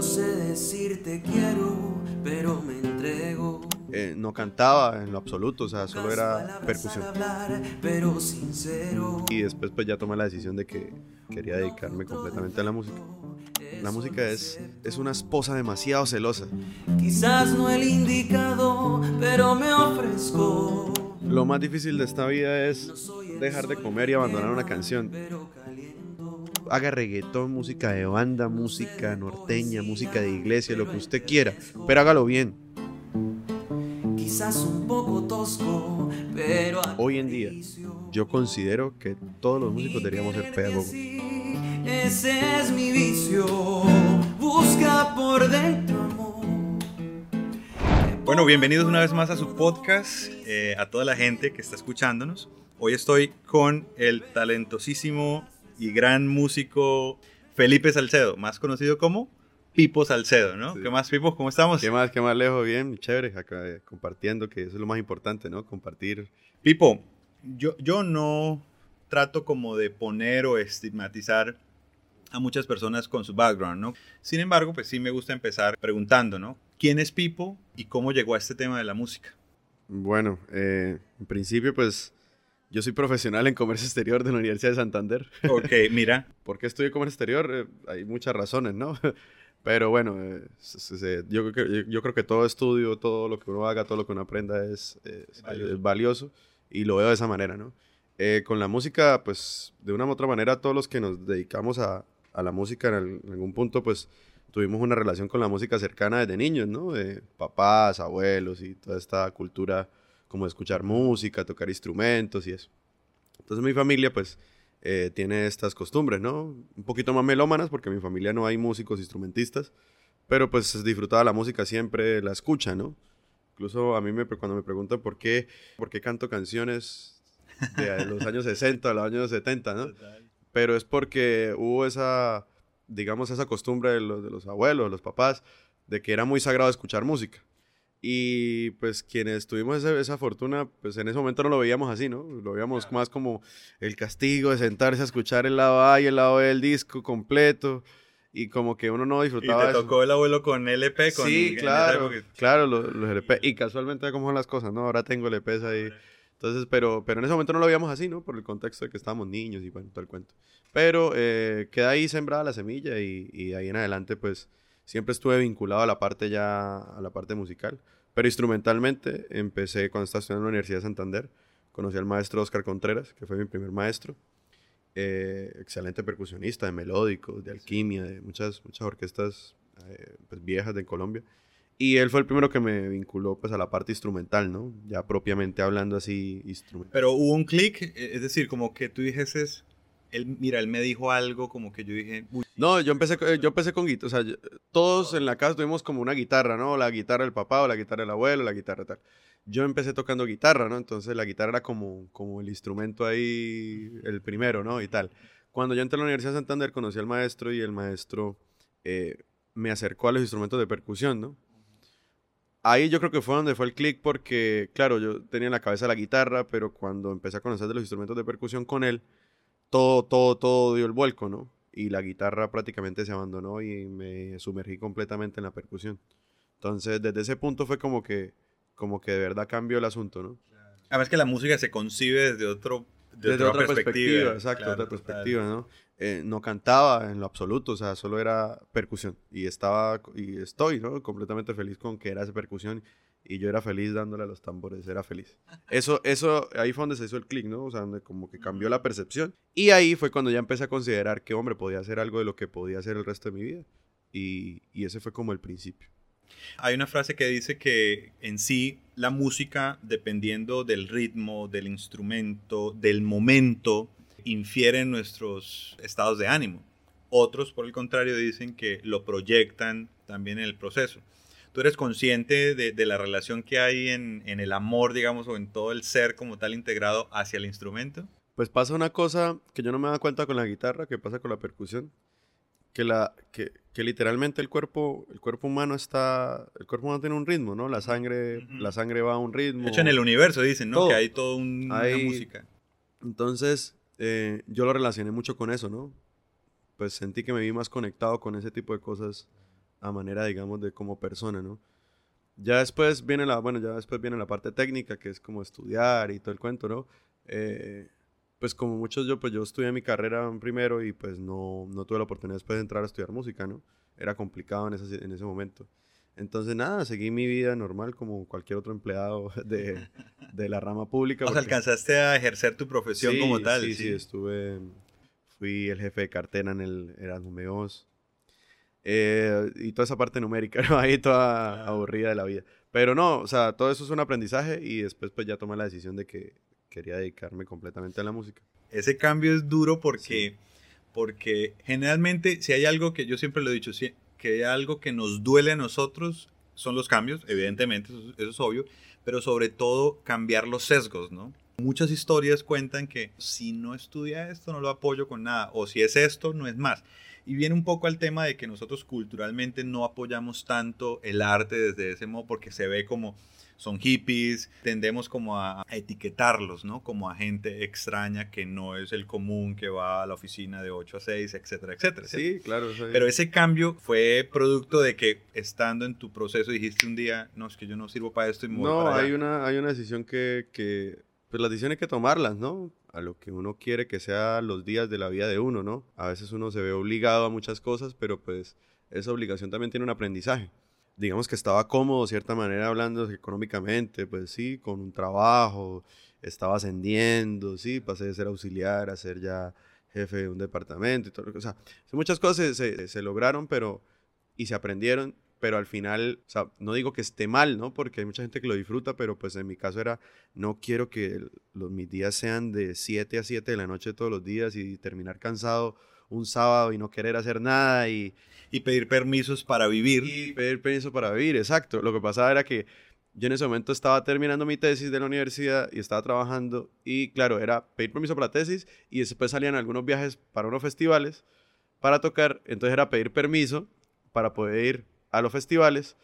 No sé decirte quiero, pero me entrego. Eh, no cantaba en lo absoluto, o sea, solo era percusión. al hablar, pero sincero. Y después pues ya tomé la decisión de que quería dedicarme completamente a la música. La música es, es una esposa demasiado celosa. Quizás no el indicado, pero me ofrezco. Lo más difícil de esta vida es dejar de comer y abandonar una canción. Haga reggaetón, música de banda, música norteña, música de iglesia, lo que usted quiera, pero hágalo bien. Quizás un poco tosco, pero Hoy en día yo considero que todos los músicos deberíamos ser pedagogos. Sí, ese es mi vicio. Busca por dentro amor. Bueno, bienvenidos una vez más a su podcast, eh, a toda la gente que está escuchándonos. Hoy estoy con el talentosísimo y gran músico Felipe Salcedo, más conocido como Pipo Salcedo, ¿no? Sí. ¿Qué más, Pipo? ¿Cómo estamos? ¿Qué más, qué más lejos? Bien, chévere, acá eh, compartiendo, que eso es lo más importante, ¿no? Compartir. Pipo, yo, yo no trato como de poner o estigmatizar a muchas personas con su background, ¿no? Sin embargo, pues sí me gusta empezar preguntando, ¿no? ¿Quién es Pipo y cómo llegó a este tema de la música? Bueno, eh, en principio pues yo soy profesional en comercio exterior de la Universidad de Santander. Ok, mira, ¿Por qué estudio comercio exterior? Eh, hay muchas razones, ¿no? Pero bueno, eh, se- se- se- yo, creo que- yo creo que todo estudio, todo lo que uno haga, todo lo que uno aprenda es, es- Valioso. es valioso y lo veo de esa manera, ¿no? Eh, con la música, pues de una u otra manera, todos los que nos dedicamos a, a la música en, al- en algún punto, pues tuvimos una relación con la música cercana desde niños, ¿no? De papás, abuelos y toda esta cultura como de escuchar música, tocar instrumentos y eso. Entonces mi familia, pues, eh, tiene estas costumbres, ¿no? Un poquito más melómanas, porque en mi familia no hay músicos instrumentistas, pero pues disfrutaba la música siempre, la escucha, ¿no? Incluso a mí me, cuando me preguntan por qué, por qué canto canciones de los años 60, de los años 70, ¿no? Pero es porque hubo esa, digamos, esa costumbre de los, de los abuelos, de los papás, de que era muy sagrado escuchar música. Y pues quienes tuvimos esa fortuna, pues en ese momento no lo veíamos así, ¿no? Lo veíamos más como el castigo de sentarse a escuchar el lado A y el lado B del disco completo. Y como que uno no Y disfrutaba te eso. tocó el abuelo con LP, con sí, claro, claro, los, los LP. Y casualmente cómo son las cosas, ¿no? Ahora tengo LPs ahí. Entonces, pero, pero en ese momento no lo veíamos así, ¿no? Por el contexto de que estábamos niños y bueno, todo el cuento. Pero eh, queda ahí sembrada la semilla y, y de ahí en adelante, pues, siempre estuve vinculado a la parte ya, a la parte musical. Pero instrumentalmente empecé cuando estaba estudiando en la Universidad de Santander. Conocí al maestro Oscar Contreras, que fue mi primer maestro. Eh, excelente percusionista de melódicos, de alquimia, de muchas, muchas orquestas eh, pues, viejas de Colombia. Y él fue el primero que me vinculó pues a la parte instrumental, ¿no? Ya propiamente hablando así instrumental. Pero hubo un clic, eh, es decir, como que tú dijeses, él, mira, él me dijo algo, como que yo dije, uy, No, yo empecé, co- yo empecé con guitarra, o sea, todos en la casa tuvimos como una guitarra, ¿no? La guitarra del papá o la guitarra del abuelo, la guitarra tal. Yo empecé tocando guitarra, ¿no? Entonces la guitarra era como, como el instrumento ahí, el primero, ¿no? Y tal. Cuando yo entré a la Universidad de Santander conocí al maestro y el maestro eh, me acercó a los instrumentos de percusión, ¿no? Ahí yo creo que fue donde fue el clic porque, claro, yo tenía en la cabeza la guitarra, pero cuando empecé a conocer de los instrumentos de percusión con él, todo, todo, todo dio el vuelco, ¿no? Y la guitarra prácticamente se abandonó y me sumergí completamente en la percusión. Entonces, desde ese punto fue como que, como que de verdad cambió el asunto, ¿no? además que la música se concibe desde otro, de Desde otra, perspectiva. exacto, Claro, otra perspectiva, ¿no? Eh, no cantaba en lo absoluto, o sea, solo era percusión. Y estaba, y estoy, ¿no? Completamente feliz con que era esa percusión. Y yo era feliz dándole a los tambores, era feliz. Eso, eso, ahí fue donde se hizo el clic, ¿no? O sea, donde como que cambió la percepción. Y ahí fue cuando ya empecé a considerar que, hombre, podía hacer algo de lo que podía hacer el resto de mi vida. Y, y ese fue como el principio. Hay una frase que dice que en sí la música, dependiendo del ritmo, del instrumento, del momento, infiere en nuestros estados de ánimo. Otros, por el contrario, dicen que lo proyectan también en el proceso. ¿Tú eres consciente de, de la relación que hay en, en el amor, digamos, o en todo el ser como tal integrado hacia el instrumento? Pues pasa una cosa que yo no me da cuenta con la guitarra, que pasa con la percusión, que, la, que, que literalmente el cuerpo, el cuerpo humano está, el cuerpo humano tiene un ritmo, ¿no? La sangre, la sangre va a un ritmo. De hecho, en el universo dicen, ¿no? Todo. Que hay toda un- una Hay- música. Entonces, eh, yo lo relacioné mucho con eso, ¿no? Pues sentí que me vi más conectado con ese tipo de cosas a manera, digamos, de como persona, ¿no? Ya después viene la, bueno, ya después viene la parte técnica, que es como estudiar y todo el cuento, ¿no? Eh, pues como muchos yo, pues yo estudié mi carrera primero y pues no, no tuve la oportunidad después de entrar a estudiar música, ¿no? Era complicado en ese, en ese momento. Entonces, nada, seguí mi vida normal como cualquier otro empleado de, de la rama pública. O sea, alcanzaste a ejercer tu profesión como tal. Sí, sí, estuve, fui el jefe de cartera en el Erasmus eh, y toda esa parte numérica, ¿no? Ahí toda aburrida de la vida. Pero no, o sea, todo eso es un aprendizaje y después pues ya tomé la decisión de que quería dedicarme completamente a la música. Ese cambio es duro porque, porque generalmente si hay algo que yo siempre lo he dicho, si, que hay algo que nos duele a nosotros, son los cambios, evidentemente, eso, es obvio, pero sobre todo cambiar los sesgos, ¿no? Muchas historias cuentan que si no estudia esto no lo apoyo con nada, o si es esto no es más. Y viene un poco al tema de que nosotros culturalmente no apoyamos tanto el arte desde ese modo porque se ve como son hippies, tendemos como a, etiquetarlos, ¿no? Como a gente extraña que no es el común, que va a la oficina de 8 a 6, etcétera, etcétera. Sí, claro. Pero ese cambio fue producto de que estando en tu proceso dijiste un día, no, es que yo no sirvo para esto y me No, hay una, hay una decisión que, que, pues las decisiones hay que tomarlas, ¿no? A lo que uno quiere que sea los días de la vida de uno, ¿no? A veces uno se ve obligado a muchas cosas, pero pues esa obligación también tiene un aprendizaje digamos que estaba cómodo, de cierta manera, hablando económicamente, pues sí, con un trabajo, estaba ascendiendo, sí, pasé de ser auxiliar a ser ya jefe de un departamento y todo. O sea, muchas cosas se, se, lograron, pero, y se aprendieron, pero al final, o sea, no digo que esté mal, ¿no? Porque hay mucha gente que lo disfruta, pero pues en mi caso era, no quiero que los, mis días sean de 7 a 7 de la noche todos los días y terminar cansado un sábado y no querer hacer nada y... Y pedir permisos para vivir. Y pedir permiso para vivir, exacto. Lo que pasaba era que yo en ese momento estaba terminando mi tesis de la universidad y estaba trabajando y claro, era pedir permiso para la tesis y después salían algunos viajes para unos festivales para tocar, entonces era pedir permiso para poder ir a los festivales.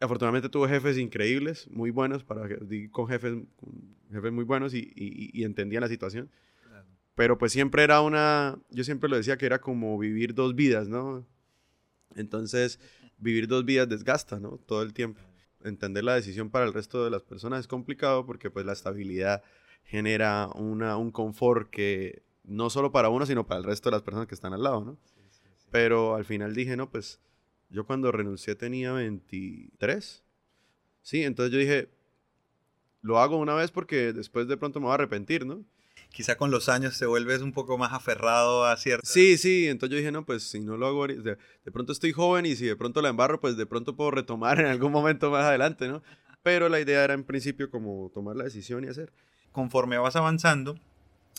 Afortunadamente tuve jefes increíbles, muy buenos, para, con, jefes, jefes muy buenos y, y entendían la situación. Pero pues siempre era una, yo siempre lo decía que era como vivir dos vidas, ¿no? Entonces, vivir dos vidas desgasta, ¿no? Todo el tiempo. Entender la decisión para el resto de las personas es complicado porque pues la estabilidad genera una, un confort que no solo para uno, sino para el resto de las personas que están al lado, ¿no? Pero al final dije, no, pues yo cuando renuncié tenía 23. Sí, entonces yo dije, lo hago una vez porque después de pronto me voy a arrepentir, ¿no? quizá con los años te vuelves un poco más aferrado a cierto. Sí, sí, entonces yo dije, no, pues si no lo hago, de, de, pronto estoy joven y si de pronto la embarro, pues de pronto puedo retomar en algún momento más adelante, ¿no? Pero la idea era en principio como tomar la decisión y hacer. Conforme vas avanzando,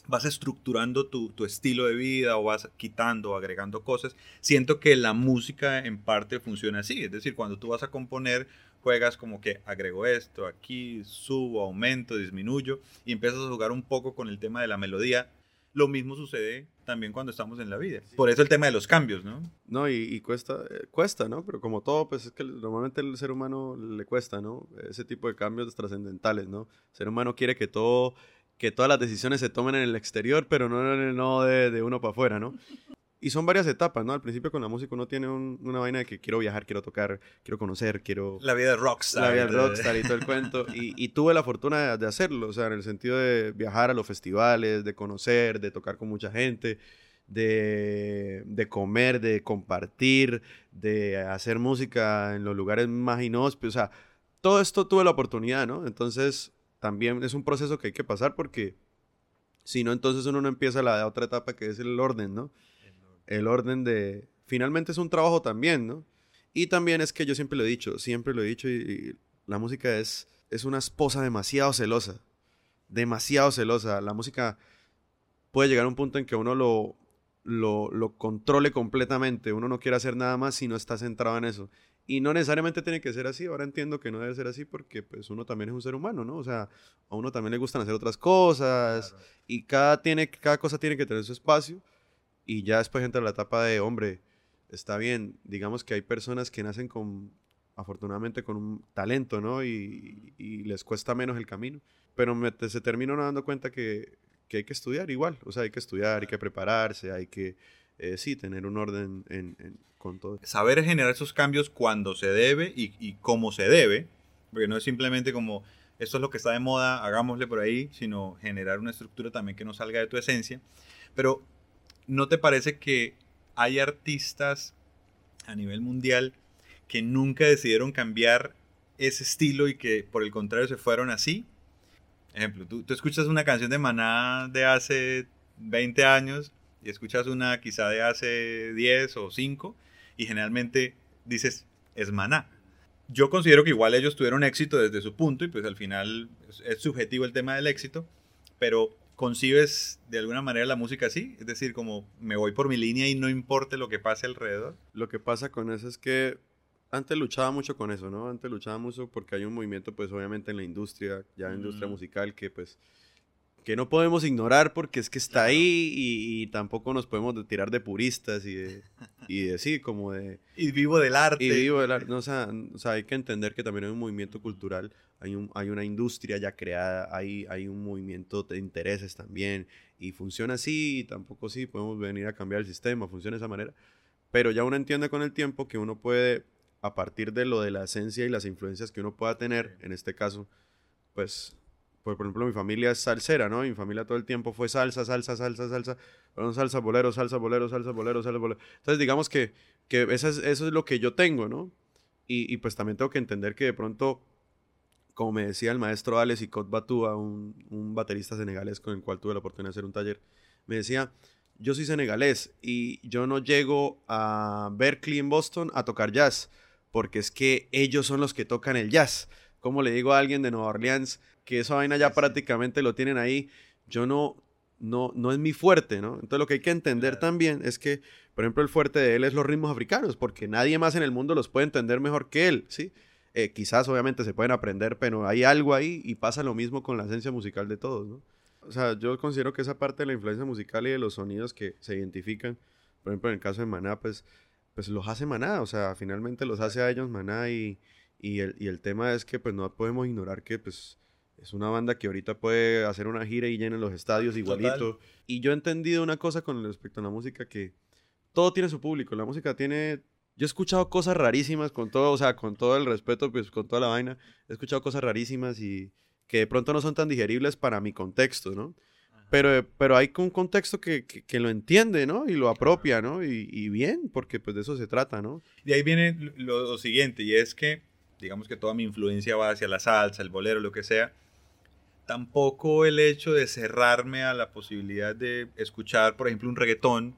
vas estructurando tu, tu, estilo de vida o vas quitando o agregando cosas, siento que la música en parte funciona así. Es decir, cuando tú vas a componer, juegas como que agrego esto, aquí subo, aumento, disminuyo y empiezas a jugar un poco con el tema de la melodía. Lo mismo sucede también cuando estamos en la vida. Por eso el tema de los cambios, ¿no? No, y, cuesta, eh, cuesta, ¿no? Pero como todo, pues es que normalmente el ser humano le cuesta, ¿no? Ese tipo de cambios trascendentales, ¿no? El ser humano quiere que todo que todas las decisiones se tomen en el exterior, pero no, no de, de uno para afuera, ¿no? Y son varias etapas, ¿no? Al principio con la música uno tiene una vaina de que quiero viajar, quiero tocar, quiero conocer, quiero... La vida de rockstar. La vida de rockstar y todo el cuento. Y, y, tuve la fortuna de, hacerlo, o sea, en el sentido de viajar a los festivales, de conocer, de tocar con mucha gente, de, de comer, de compartir, de hacer música en los lugares más inhóspitos, o sea, todo esto tuve la oportunidad, ¿no? Entonces, también es un proceso que hay que pasar porque si no, entonces uno no empieza la otra etapa que es el orden, ¿no? El orden de... Finalmente es un trabajo también, ¿no? Y también es que yo siempre lo he dicho, siempre lo he dicho y, la música es, es una esposa demasiado celosa, demasiado celosa. La música puede llegar a un punto en que uno lo, lo, lo controle completamente, uno no quiere hacer nada más si no está centrado en eso. Y no necesariamente tiene que ser así. Ahora entiendo que no debe ser así porque pues uno también es un ser humano, ¿no? O sea, a uno también le gustan hacer otras cosas y cada, tiene, cada cosa tiene que tener su espacio. Y ya después entra la etapa de, hombre, está bien, digamos que hay personas que nacen con, afortunadamente, con un talento, ¿no? Y, y les cuesta menos el camino. Pero me, se terminan dando cuenta que, que hay que estudiar igual. O sea, hay que estudiar, hay que prepararse, hay que eh, sí, tener un orden en, en, con todo. Saber generar esos cambios cuando se debe y, y cómo se debe, porque no es simplemente como, esto es lo que está de moda, hagámosle por ahí, sino generar una estructura también que no salga de tu esencia. Pero, ¿no te parece que hay artistas a nivel mundial que nunca decidieron cambiar ese estilo y que por el contrario se fueron así? Ejemplo, tú, escuchas una canción de Maná de hace 20 años y escuchas una quizá de hace 10 o 5 y generalmente dices, es Maná. Yo considero que igual ellos tuvieron éxito desde su punto y pues al final es, subjetivo el tema del éxito, pero concibes de alguna manera la música así, es decir, como me voy por mi línea y no importe lo que pase alrededor. Lo que pasa con eso es que antes luchaba mucho con eso, ¿no? Antes luchaba mucho porque hay un movimiento, pues obviamente en la industria, ya en la industria Mm. musical, que pues que no podemos ignorar porque es que está Claro. ahí y, y tampoco nos podemos de- tirar de puristas y de, y de sí, como de... Y vivo del arte. Y vivo del arte, no, o, sea, o sea, hay que entender que también hay un movimiento cultural, hay, un, hay una industria ya creada, hay, hay un movimiento de intereses también, y funciona así, y tampoco sí, podemos venir a cambiar el sistema, funciona de esa manera, pero ya uno entiende con el tiempo que uno puede, a partir de lo de la esencia y las influencias que uno pueda tener, en este caso, pues, por, por ejemplo, mi familia es salsera, ¿no? Mi familia todo el tiempo fue salsa, salsa, salsa, salsa, fueron salsa, bolero, salsa, bolero, salsa, bolero, salsa, bolero. Entonces, digamos que, que eso, es, eso es lo que yo tengo, ¿no? Y, y pues también tengo que entender que de pronto, como me decía el maestro Alex y Batúa, un, un baterista senegalés con el cual tuve la oportunidad de hacer un taller, me decía, yo soy senegalés y yo no llego a Berkeley en Boston a tocar jazz, porque es que ellos son los que tocan el jazz. Como le digo a alguien de Nueva Orleans que esa vaina ya Sí. prácticamente lo tienen ahí, yo no, no, no es mi fuerte, ¿no? Entonces lo que hay que entender también es que, por ejemplo, el fuerte de él es los ritmos africanos, porque nadie más en el mundo los puede entender mejor que él, ¿sí? Eh, quizás obviamente se pueden aprender, pero hay algo ahí y pasa lo mismo con la esencia musical de todos, ¿no? O sea, yo considero que esa parte de la influencia musical y de los sonidos que se identifican, por ejemplo, en el caso de Maná, pues, pues los hace Maná, o sea, finalmente los hace a ellos Maná y, y, el, y el tema es que pues no podemos ignorar que pues es una banda que ahorita puede hacer una gira y llena los estadios igualito. Y yo he entendido una cosa con respecto a la música que todo tiene su público, la música tiene... Yo he escuchado cosas rarísimas con todo, o sea, con todo el respeto, pues con toda la vaina, he escuchado cosas rarísimas y que de pronto no son tan digeribles para mi contexto, ¿no? Pero, pero hay un contexto que, que, que lo entiende, ¿no? Y lo apropia, ¿no? Y, y bien, porque pues de eso se trata, ¿no? De ahí viene lo, lo siguiente, y es que, digamos que toda mi influencia va hacia la salsa, el bolero, lo que sea. Tampoco el hecho de cerrarme a la posibilidad de escuchar, por ejemplo, un reggaetón,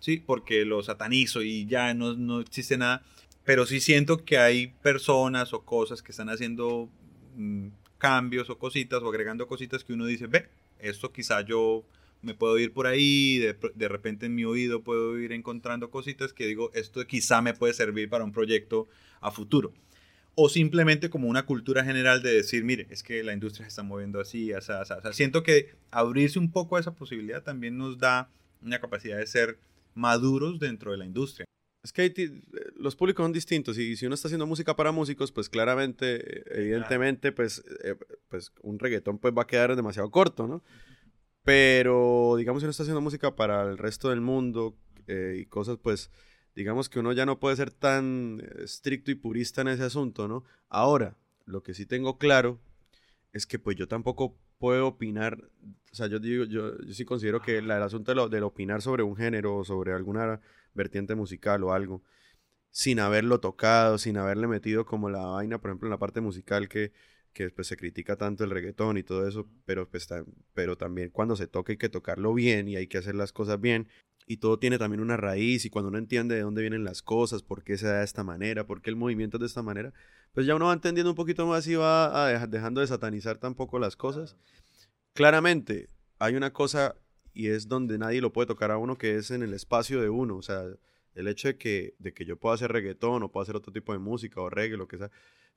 ¿sí? Porque lo satanizo y ya no, no existe nada. Pero sí siento que hay personas o cosas que están haciendo mm, cambios o cositas o agregando cositas que uno dice, ve, esto quizá yo me puedo ir por ahí, de, de, repente en mi oído puedo ir encontrando cositas que digo, esto quizá me puede servir para un proyecto a futuro. O simplemente como una cultura general de decir, mire, es que la industria se está moviendo así, así, así. O sea, siento que abrirse un poco a esa posibilidad también nos da una capacidad de ser maduros dentro de la industria. Es que hay los públicos son distintos y si uno está haciendo música para músicos, pues claramente, evidentemente, pues, eh, pues un reggaetón pues va a quedar demasiado corto, ¿no? Pero, digamos, si uno está haciendo música para el resto del mundo eh, y cosas, pues, digamos que uno ya no puede ser tan estricto y purista en ese asunto, ¿no? Ahora, lo que sí tengo claro es que pues yo tampoco puedo opinar, o sea, yo digo, yo, yo sí considero que la, el asunto de lo, del opinar sobre un género o sobre alguna vertiente musical o algo, sin haberlo tocado, sin haberle metido como la vaina, por ejemplo, en la parte musical que, que pues, se critica tanto el reggaetón y todo eso, pero, pues, pero también cuando se toca hay que tocarlo bien y hay que hacer las cosas bien. Y todo tiene también una raíz y cuando uno entiende de dónde vienen las cosas, por qué se da de esta manera, por qué el movimiento es de esta manera, pues ya uno va entendiendo un poquito más y va dejar, dejando de satanizar tampoco las cosas. Claramente, hay una cosa y es donde nadie lo puede tocar a uno, que es en el espacio de uno. O sea, el hecho de que, de que yo pueda hacer reggaetón o pueda hacer otro tipo de música o reggae, lo que sea.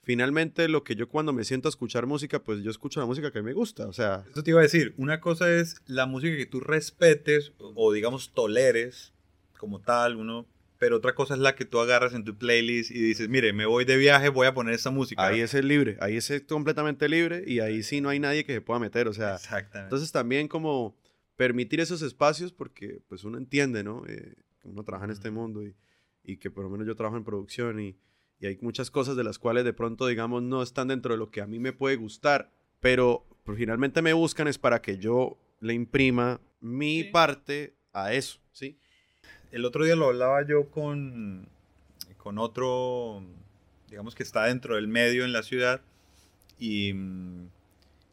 Finalmente, lo que yo cuando me siento a escuchar música, pues yo escucho la música que me gusta. O sea. Eso te iba a decir. Una cosa es la música que tú respetes o, digamos, toleres como tal, uno. Pero otra cosa es la que tú agarras en tu playlist y dices, mire, me voy de viaje, voy a poner esta música. Ahí es el libre, ahí es completamente libre y ahí sí no hay nadie que se pueda meter. O sea, Exactamente. entonces también como permitir esos espacios porque pues uno entiende, ¿no? Eh, uno trabaja en este mundo y, y que por lo menos yo trabajo en producción y, y hay muchas cosas de las cuales de pronto, digamos, no están dentro de lo que a mí me puede gustar, pero pues, finalmente me buscan es para que yo le imprima mi Sí. parte a eso, ¿sí? El otro día lo hablaba yo con, con otro, digamos que está dentro del medio en la ciudad, y, mm,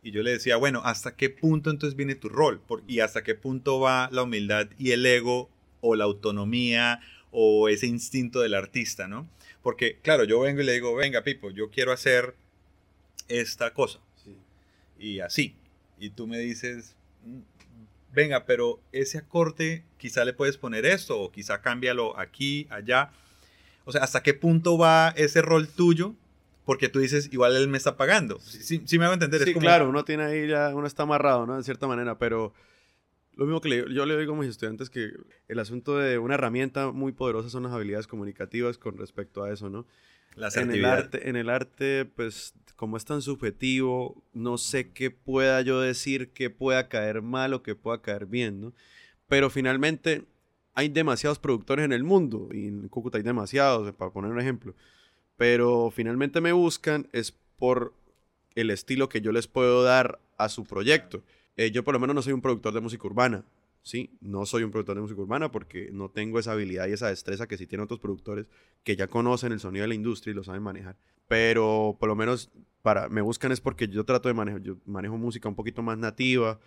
y yo le decía, bueno, ¿hasta qué punto entonces viene tu rol? Por- ¿Y hasta qué punto va la humildad y el ego o la autonomía o ese instinto del artista, ¿no? Porque, claro, yo vengo y le digo, venga, Pipo, yo quiero hacer esta cosa y así. Y tú me dices, "Mm, venga, pero ese acorde quizá le puedes poner esto o quizá cámbialo aquí, allá. O sea, ¿hasta qué punto va ese rol tuyo? Porque tú dices, igual él me está pagando. Sí, sí- sí me hago entender. Sí, es como, claro, uno tiene ahí ya, uno está amarrado, ¿no? De cierta manera, pero lo mismo que le- yo le digo a mis estudiantes que el asunto de una herramienta muy poderosa son las habilidades comunicativas con respecto a eso, ¿no? la En el arte, en el arte, pues, como es tan subjetivo, no sé qué pueda yo decir que pueda caer mal o que pueda caer bien, ¿no? Pero finalmente hay demasiados productores en el mundo, y en Cúcuta hay demasiados, para poner un ejemplo. Pero finalmente me buscan es por el estilo que yo les puedo dar a su proyecto. Eh, yo por lo menos no soy un productor de música urbana, ¿sí? No soy un productor de música urbana porque no tengo esa habilidad y esa destreza que sí tienen otros productores que ya conocen el sonido de la industria y lo saben manejar. Pero por lo menos para me buscan es porque yo trato de manejar, yo manejo música un poquito más nativa,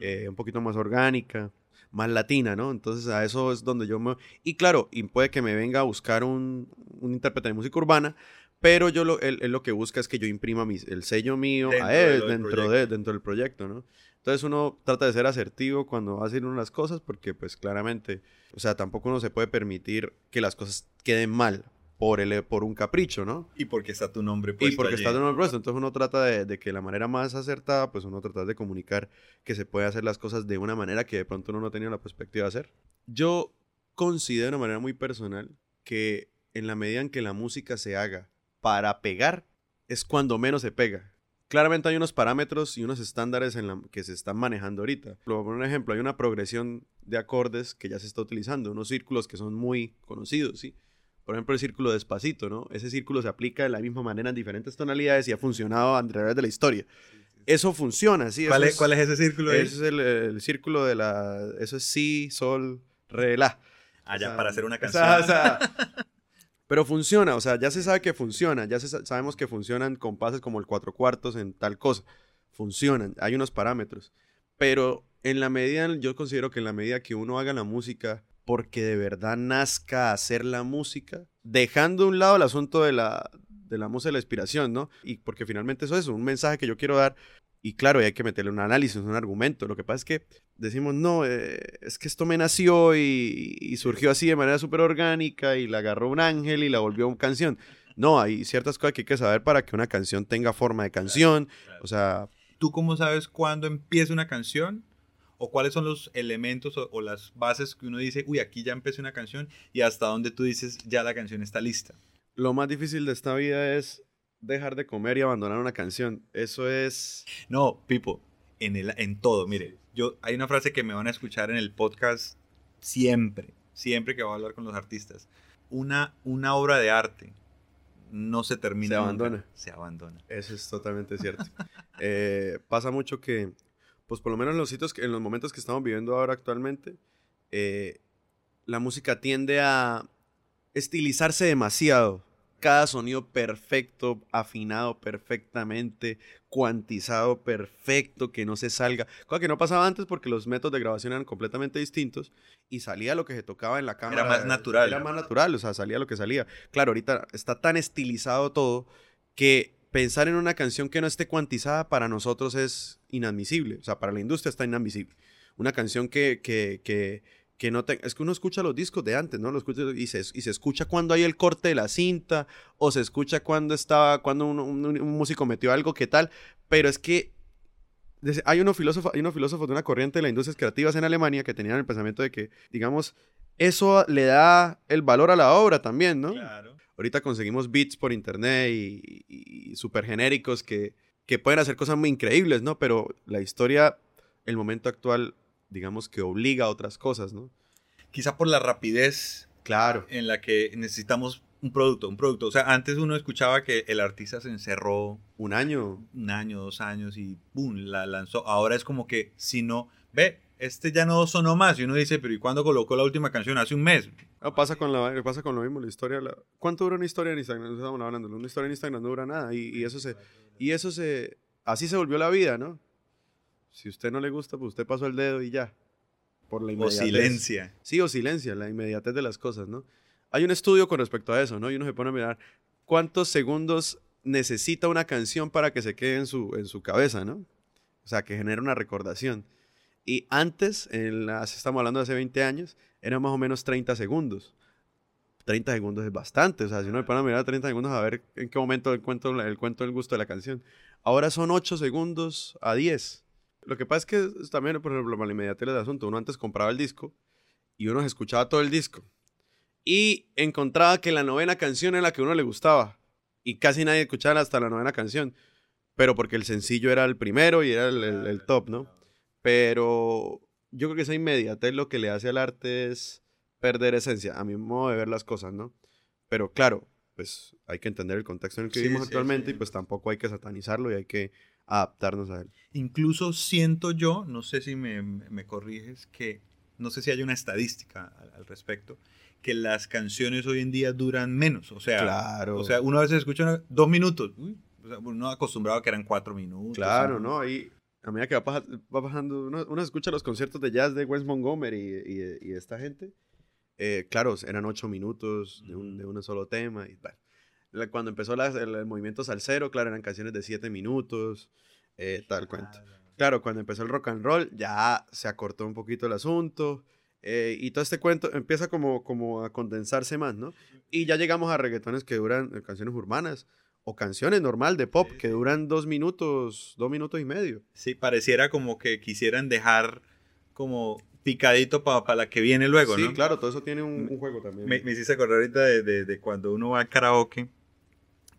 eh, un poquito más orgánica, más latina, ¿no? Entonces a eso es donde yo me... Y claro, y puede que me venga a buscar un, un intérprete de música urbana, pero yo lo, él, él lo que busca es que yo imprima mis, el sello mío Dentro a de él, del dentro, de, dentro del proyecto, ¿no? Entonces uno trata de ser asertivo cuando va a hacer uno las cosas porque pues claramente, o sea, tampoco uno se puede permitir que las cosas queden mal por, el, por un capricho, ¿no? Y porque está tu nombre Y puesto porque allí. está de nuevo puesto. Entonces uno trata de, de que la manera más acertada, pues uno trata de comunicar que se puede hacer las cosas de una manera que de pronto uno no tenía la perspectiva de hacer. Yo considero de una manera muy personal que en la medida en que la música se haga para pegar, es cuando menos se pega. Claramente hay unos parámetros y unos estándares en la, que se están manejando ahorita. Poner un ejemplo, hay una progresión de acordes que ya se está utilizando, unos círculos que son muy conocidos, ¿sí? Por ejemplo, el círculo despacito, ¿no? Ese círculo se aplica de la misma manera en diferentes tonalidades y ha funcionado a través de la historia. Eso funciona, ¿sí? ¿Cuál, es, ¿Cuál es ese círculo ahí? Ese es el, el círculo de la... Eso es si, sol, re, la. Allá, O sea, para hacer una o canción. sea, o sea, pero funciona, o sea, ya se sabe que funciona, ya sabemos que funcionan compases como el cuatro cuartos en tal cosa. Funcionan, hay unos parámetros. Pero en la medida, yo considero que en la medida que uno haga la música porque de verdad nazca hacer la música, dejando a un lado el asunto de la, de la música de la inspiración, ¿no? Y porque finalmente eso es un mensaje que yo quiero dar. Y claro, hay que meterle un análisis, un argumento. Lo que pasa es que decimos, no, eh, es que esto me nació y, y surgió así de manera súper orgánica y la agarró un ángel y la volvió canción. No, hay ciertas cosas que hay que saber para que una canción tenga forma de canción. O sea, ¿Tú cómo sabes cuándo empieza una canción? ¿O cuáles son los elementos o, o las bases que uno dice, uy, aquí ya empecé una canción y hasta dónde tú dices, ya la canción está lista? lo más difícil de esta vida es dejar de comer y abandonar una canción. Eso es... No, Pipo, en, el, en todo, mire, yo hay una frase que me van a escuchar en el podcast siempre, siempre que voy a hablar con los artistas. Una, una obra de arte no se termina. Se nunca, abandona. Se abandona. Eso es totalmente cierto. Eh, pasa mucho que, pues por lo menos en los sitios, en los momentos que estamos viviendo ahora actualmente, eh, la música tiende a estilizarse demasiado. Cada sonido perfecto, afinado perfectamente, cuantizado perfecto, que no se salga. Cosa que no pasaba antes porque los métodos de grabación eran completamente distintos y salía lo que se tocaba en la cámara. más natural. Era más natural, o sea, salía lo que salía. Claro, ahorita está tan estilizado todo que pensar en una canción que no esté cuantizada para nosotros es inadmisible. O sea, para la industria está inadmisible. Una canción que, que, que, que no te... Es que uno escucha los discos de antes, ¿no? Lo escucha y se, y se escucha cuando hay el corte de la cinta o se escucha cuando estaba, cuando un, un- un músico metió algo que tal, pero es que hay unos filósofos, hay unos filósofos de una corriente de las industrias creativas en Alemania que tenían el pensamiento de que, digamos, eso le da el valor a la obra también, ¿no? Claro. Ahorita conseguimos beats por internet y, y, y súper genéricos que, que pueden hacer cosas muy increíbles, ¿no? Pero la historia, el momento actual, digamos que obliga a otras cosas, ¿no? quizá por la rapidez Claro. en la que necesitamos un producto, un producto. O sea, antes uno escuchaba que el artista se encerró Un año. un año, dos años y ¡boom! la lanzó. Ahora es como que si no, ve, este ya no sonó más. Y uno dice, pero ¿y cuándo colocó la última canción? Hace un mes. Ah, pasa, con la, pasa con lo mismo, la historia. la- ¿Cuánto dura una historia en Instagram? No Estamos hablando. Una historia en Instagram no dura nada. Y, y eso se. Y eso se. Así se volvió la vida, ¿no? Si usted no le gusta, pues usted pasó el dedo y ya. Por la O inmediatez. silencia. Sí, o silencia, la inmediatez de las cosas, ¿no? Hay un estudio con respecto a eso, ¿no? Y uno se pone a mirar cuántos segundos necesita una canción para que se quede en su, en su cabeza, ¿no? O sea, que genere una recordación. Y antes, en las, estamos hablando de hace 20 años, eran más o menos 30 segundos. 30 segundos es bastante, o sea, si uno se pone a mirar 30 segundos a ver en qué momento el cuento, el cuento del gusto de la canción. Ahora son 8 segundos a 10. Lo que pasa es que también, por ejemplo, la inmediatez del asunto. Uno antes compraba el disco y uno se escuchaba todo el disco. Y encontraba que la novena canción era la que a uno le gustaba. Y casi nadie escuchaba hasta la novena canción. Pero porque el sencillo era el primero y era el, el- el top, ¿no? Pero yo creo que esa inmediatez lo que le hace al arte es perder esencia, a mi modo de ver las cosas, ¿no? Pero claro, pues hay que entender el contexto en el que Sí, vivimos sí, actualmente sí. y pues tampoco hay que satanizarlo y hay que adaptarnos a él. Incluso siento yo, no sé si me, me corriges, que no sé si hay una estadística al, al respecto, que las canciones hoy en día duran menos. O sea, Claro. o sea uno a veces escucha una- dos minutos. Uy, o sea, uno acostumbrado a que eran cuatro minutos. Claro, ¿no? Ahí, a medida que va, paja- va bajando, uno, uno escucha los conciertos de jazz de Wes Montgomery y, y- y esta gente. eh, claro, eran ocho minutos de un, de un solo tema. Y, bueno. La- Cuando empezó la- el, el movimiento salsero, claro, eran canciones de siete minutos, eh, tal cuento. Claro, cuando empezó el rock and roll, ya se acortó un poquito el asunto. eh, y todo este cuento empieza como, como a condensarse más, ¿no? Y ya llegamos a reggaetones que duran, eh, canciones urbanas, o canciones normal de pop Sí, que sí. duran dos minutos, dos minutos y medio. Sí, pareciera como que quisieran dejar como picadito para la que viene luego, sí, ¿no? claro, todo eso tiene un, un juego también. Me, me hiciste acordar ahorita de, de- de cuando uno va al karaoke,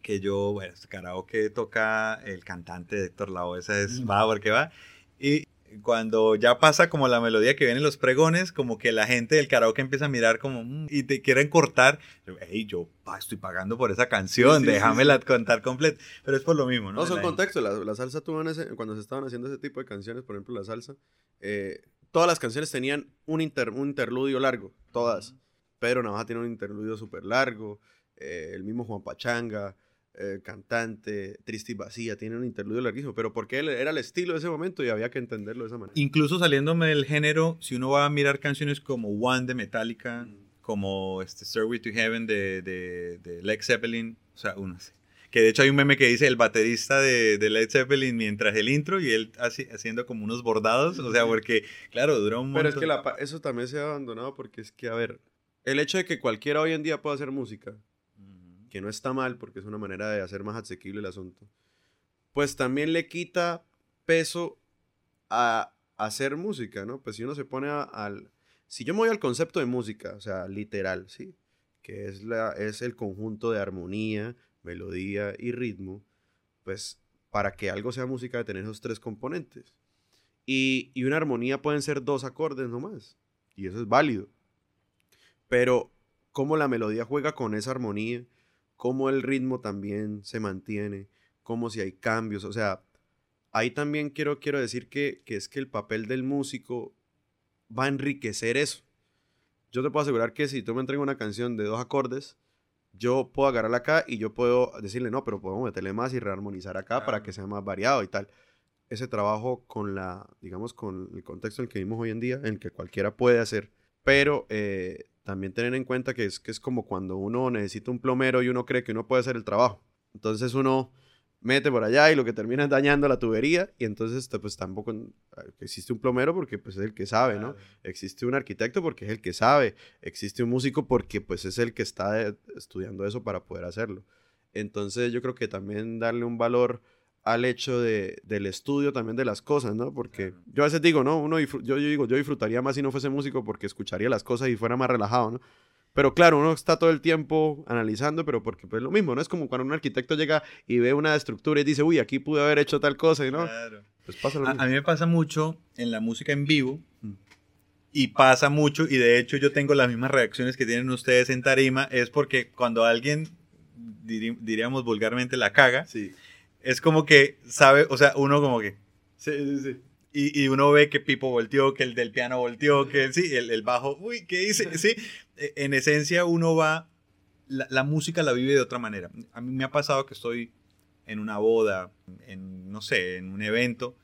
que yo, bueno, este karaoke toca el cantante de Héctor Lavoe, esa es, Mm. va porque va. Y cuando ya pasa como la melodía que vienen los pregones, como que la gente del karaoke empieza a mirar como, "Mm", y te quieren cortar. Hey, yo pa, estoy pagando por esa canción, Sí, sí, sí, déjamela contar completa. Pero es por lo mismo, ¿no? No, son contextos. La, la salsa tuvo en ese- cuando se estaban haciendo ese tipo de canciones, por ejemplo, la salsa, eh, todas las canciones tenían un, inter- un interludio largo, todas. Pedro Navaja tiene un interludio súper largo, eh, el mismo Juan Pachanga, eh, cantante, Triste y Vacía, tiene un interludio larguísimo, pero porque él era el estilo de ese momento y había que entenderlo de esa manera. Incluso saliéndome del género, si uno va a mirar canciones como One de Metallica, como este Stairway to Heaven de, de, de Led Zeppelin, o sea, uno así. Que de hecho hay un meme que dice el baterista de, de Led Zeppelin mientras el intro y él así, haciendo como unos bordados, o sea, porque, claro, dura un Pero es que la eso también se ha abandonado porque es que, a ver, el hecho de que cualquiera hoy en día pueda hacer música. Que no está mal porque es una manera de hacer más asequible el asunto, pues también le quita peso a hacer música, ¿no? Pues si uno se pone al... Si yo me voy al concepto de música, o sea, literal, ¿sí? Que es, la, es el conjunto de armonía, melodía y ritmo, pues para que algo sea música debe tener esos tres componentes. Y, y una armonía pueden ser dos acordes nomás, y eso es válido. Pero cómo la melodía juega con esa armonía, cómo el ritmo también se mantiene, cómo si hay cambios, o sea, ahí también quiero, quiero decir que, que es que el papel del músico va a enriquecer eso. Yo te puedo asegurar que si tú me entregas una canción de dos acordes, yo puedo agarrarla acá y yo puedo decirle, no, pero podemos meterle más y rearmonizar acá para Claro. que sea más variado y tal. Ese trabajo con la, digamos, con el contexto en el que vivimos hoy en día, en el que cualquiera puede hacer, pero eh, también tener en cuenta que es, que es como cuando uno necesita un plomero y uno cree que uno puede hacer el trabajo. Entonces uno mete por allá y lo que termina es dañando la tubería y entonces pues tampoco eh, existe un plomero porque pues es el que sabe, ¿no? Existe un arquitecto porque es el que sabe, existe un músico porque pues es el que está eh, estudiando eso para poder hacerlo. Entonces yo creo que también darle un valor al hecho de, del estudio también de las cosas, ¿no? Porque Claro. yo a veces digo, ¿no? Uno yo, yo digo, yo disfrutaría más si no fuese músico porque escucharía las cosas y fuera más relajado, ¿no? Pero claro, uno está todo el tiempo analizando, pero porque pues lo mismo, ¿no? Es como cuando un arquitecto llega y ve una estructura y dice, uy, aquí pude haber hecho tal cosa, y no, Claro. pues pasa lo A, mismo. a mí me pasa mucho en la música en vivo Mm. Y pasa mucho, y de hecho yo tengo las mismas reacciones que tienen ustedes en tarima, es porque cuando alguien, diríamos vulgarmente, la caga, Sí. Es como que sabe, o sea, uno como que, Sí, sí, sí. y, y uno ve que Pipo volteó, que el del piano volteó, que sí, el, el bajo, uy, ¿qué dice? Sí, e- en esencia uno va, la, la música la vive de otra manera. A mí me ha pasado que estoy en una boda, en, no sé, en un evento,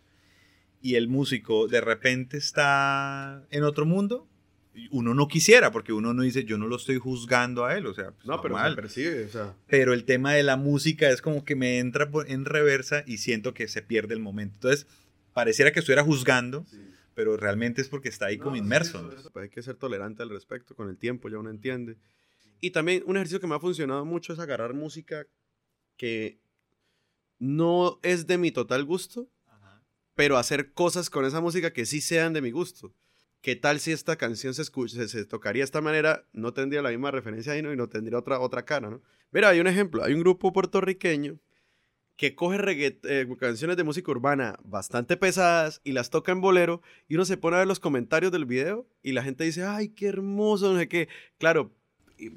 y el músico de repente está en otro mundo. Uno no quisiera, porque uno no dice, yo no lo estoy juzgando a él, o sea, pues, No, pero normal. se percibe, o sea. pero el tema de la música es como que me entra en reversa y siento que se pierde el momento. Entonces, pareciera que estuviera juzgando, pero realmente es porque está ahí como inmerso. ¿no? Pues hay que ser tolerante al respecto, con el tiempo ya uno entiende. Y también un ejercicio que me ha funcionado mucho es agarrar música que no es de mi total gusto, pero hacer cosas con esa música que sí sean de mi gusto. ¿Qué tal si esta canción se, escucha, se, se tocaría de esta manera? No tendría la misma referencia ahí ¿no? y no tendría otra, otra cara, ¿no? Mira, hay un ejemplo. Hay un grupo puertorriqueño que coge eh, canciones de música urbana bastante pesadas y las toca en bolero y uno se pone a ver los comentarios del video y la gente dice, ay, qué hermoso, no sé qué. Claro,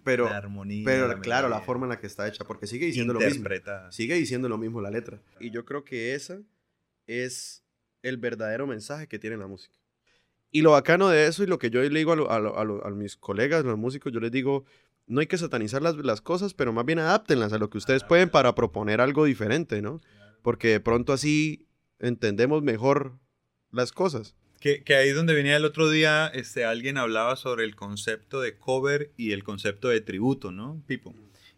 pero, La armonía, pero la claro, la forma en la que está hecha, porque sigue diciendo lo mismo. Sigue diciendo lo mismo la letra. Y yo creo que esa es el verdadero mensaje que tiene la música. Y lo bacano de eso y lo que yo le digo a, lo- a lo- a lo- a mis colegas, los músicos, yo les digo, no hay que satanizar las, las cosas, pero más bien adáptenlas a lo que ustedes pueden para proponer algo diferente, ¿no? Porque de pronto así entendemos mejor las cosas. Que, que ahí donde venía el otro día, este, alguien hablaba sobre el concepto de cover y el concepto de tributo, ¿no? Pipo.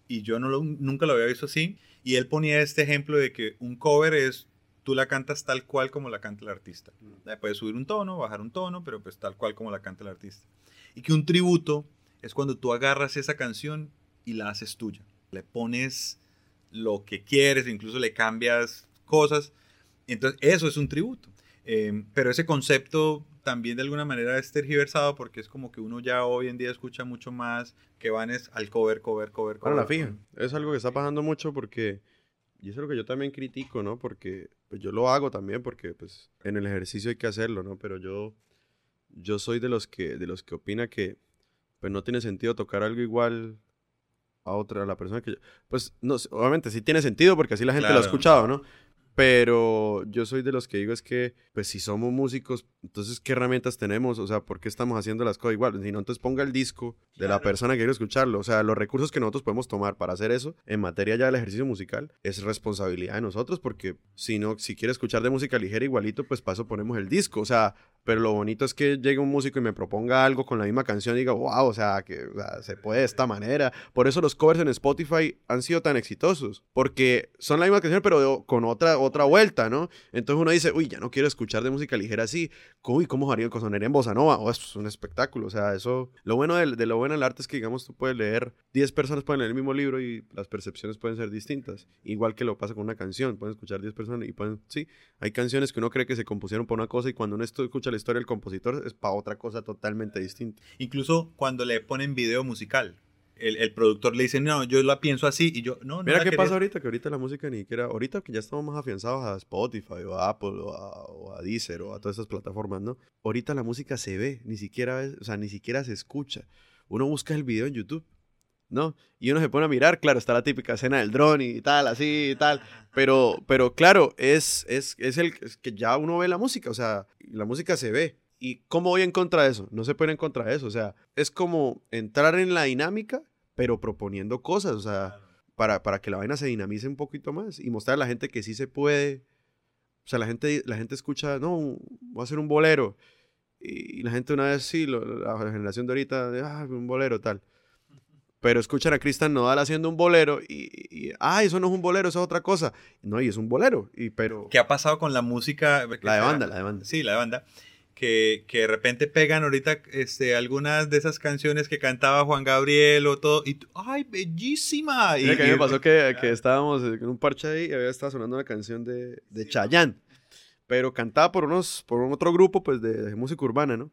Y yo no lo- nunca lo había visto así. Y él ponía este ejemplo de que un cover es, tú la cantas tal cual como la canta el artista. Eh, Puedes subir un tono, bajar un tono, pero pues tal cual como la canta el artista. Y que un tributo es cuando tú agarras esa canción y la haces tuya. Le pones lo que quieres, incluso le cambias cosas. Entonces, eso es un tributo. Eh, pero ese concepto también de alguna manera es tergiversado porque es como que uno ya hoy en día escucha mucho más que van es al cover, cover, cover, cover. Bueno, la fija. Es algo que está pasando mucho porque, y eso es lo que yo también critico, ¿no? Porque pues yo lo hago también porque pues en el ejercicio hay que hacerlo, ¿no? Pero yo, yo soy de los que, de los que opina que pues no tiene sentido tocar algo igual a otra, a la persona que yo- Pues no, obviamente sí tiene sentido porque así la gente lo ha escuchado, ¿no? Pero yo soy de los que digo es que, pues si somos músicos, entonces ¿qué herramientas tenemos? O sea, ¿por qué estamos haciendo las cosas igual? Si no, entonces ponga el disco de la persona que quiere escucharlo. O sea, los recursos que nosotros podemos tomar para hacer eso en materia ya del ejercicio musical es responsabilidad de nosotros porque si no, si quiere escuchar de música ligera igualito, pues para eso ponemos el disco. O sea, pero lo bonito es que llegue un músico y me proponga algo con la misma canción y diga, wow, o sea, que se puede de esta manera. Por eso los covers en Spotify han sido tan exitosos, porque son la misma canción, pero con otra, otra vuelta, ¿no? Entonces uno dice, uy, ya no quiero escuchar de música ligera así. Uy, ¿cómo haría sonaría en bossa nova? Oh, eso es un espectáculo. O sea, eso. Lo bueno de, lo bueno del arte es que, digamos, tú puedes leer, 10 personas pueden leer el mismo libro y las percepciones pueden ser distintas. Igual que lo pasa con una canción. Pueden escuchar 10 personas y pueden. Sí, hay canciones que uno cree que se compusieron para una cosa y cuando uno esto- escucha la historia del compositor es para otra cosa totalmente distinta. Incluso cuando le ponen video musical, el, el productor le dice, no, yo la pienso así, y yo, no, no. Mira qué quería- pasa ahorita, que ahorita la música ni siquiera, ahorita que ya estamos más afianzados a Spotify o a Apple o a, o a Deezer o a todas esas plataformas, ¿no? Ahorita la música se ve, ni siquiera, es- o sea, ni siquiera se escucha. Uno busca el video en YouTube, ¿no? Y uno se pone a mirar, claro, está la típica escena del dron y tal, así y tal, pero, pero claro, es, es, es el es que ya uno ve la música, o sea, la música se ve. ¿Y cómo voy en contra de eso? No se puede ir en contra de eso, o sea, es como entrar en la dinámica, pero proponiendo cosas, o sea para, para que la vaina se dinamice un poquito más y mostrar a la gente que sí se puede. O sea, la gente, la gente escucha, no, voy a hacer un bolero. Y la gente una vez sí, lo- la generación de ahorita, ah, un bolero tal. Pero escuchan a Cristian Nodal haciendo un bolero y, y, ah, eso no es un bolero, eso es otra cosa. No, y es un bolero. Y, pero ¿Qué ha pasado con la música? la de banda, la de banda. Sí, la de banda. Que, que de repente pegan ahorita este, algunas de esas canciones que cantaba Juan Gabriel o todo. Y ¡ay, bellísima! Y, que a mí me pasó que, que estábamos en un parche ahí y había estado sonando una canción de, de Chayanne, pero cantada por unos, por un otro grupo pues de, de música urbana, ¿no?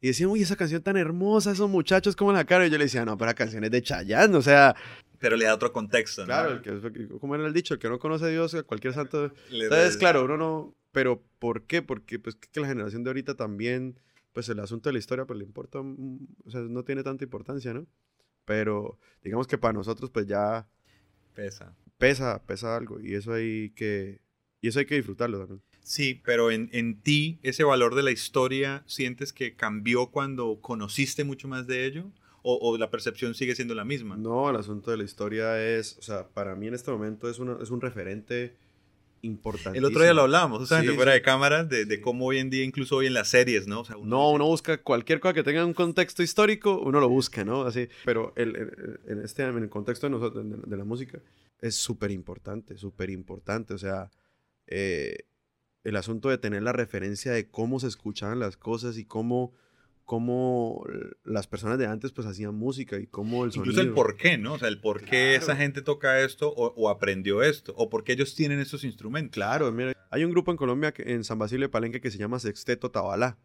Y decían, uy, esa canción tan hermosa, esos muchachos, como la cara. Y yo le decía, no, pero la canción es de Chayanne, o sea, Pero le da otro contexto, ¿no? claro, el que, como era el dicho, el que no conoce a Dios, a cualquier santo. Le- Entonces, claro, uno no. Pero, ¿por qué? Porque pues que la generación de ahorita también pues el asunto de la historia, pues le importa, o sea, no tiene tanta importancia, ¿no? Pero digamos que para nosotros, pues ya Pesa. pesa, pesa algo, y eso hay que, y eso hay que disfrutarlo también. Sí, pero en, en ti, ese valor de la historia, ¿sientes que cambió cuando conociste mucho más de ello? ¿O, o la percepción sigue siendo la misma? No, el asunto de la historia es, o sea, para mí en este momento es, una, es un referente importante. El otro día lo hablábamos, justamente Sí, fuera sí. de cámara, de, de cómo hoy en día, incluso hoy en las series, ¿no? O sea, No, uno busca cualquier cosa que tenga un contexto histórico, uno lo busca, ¿no? Así, pero el, el- en, este, en el contexto de, nosotros, de, de la música es súper importante, súper importante. O sea, eh, el asunto de tener la referencia de cómo se escuchaban las cosas y cómo, cómo las personas de antes pues hacían música y cómo el sonido. Incluso el por qué, ¿no? O sea, el por qué esa gente toca esto o, o aprendió esto, o por qué ellos tienen estos instrumentos. Claro, mira, hay un grupo en Colombia, que- en San Basilio de Palenque, que se llama Sexteto Tabalá.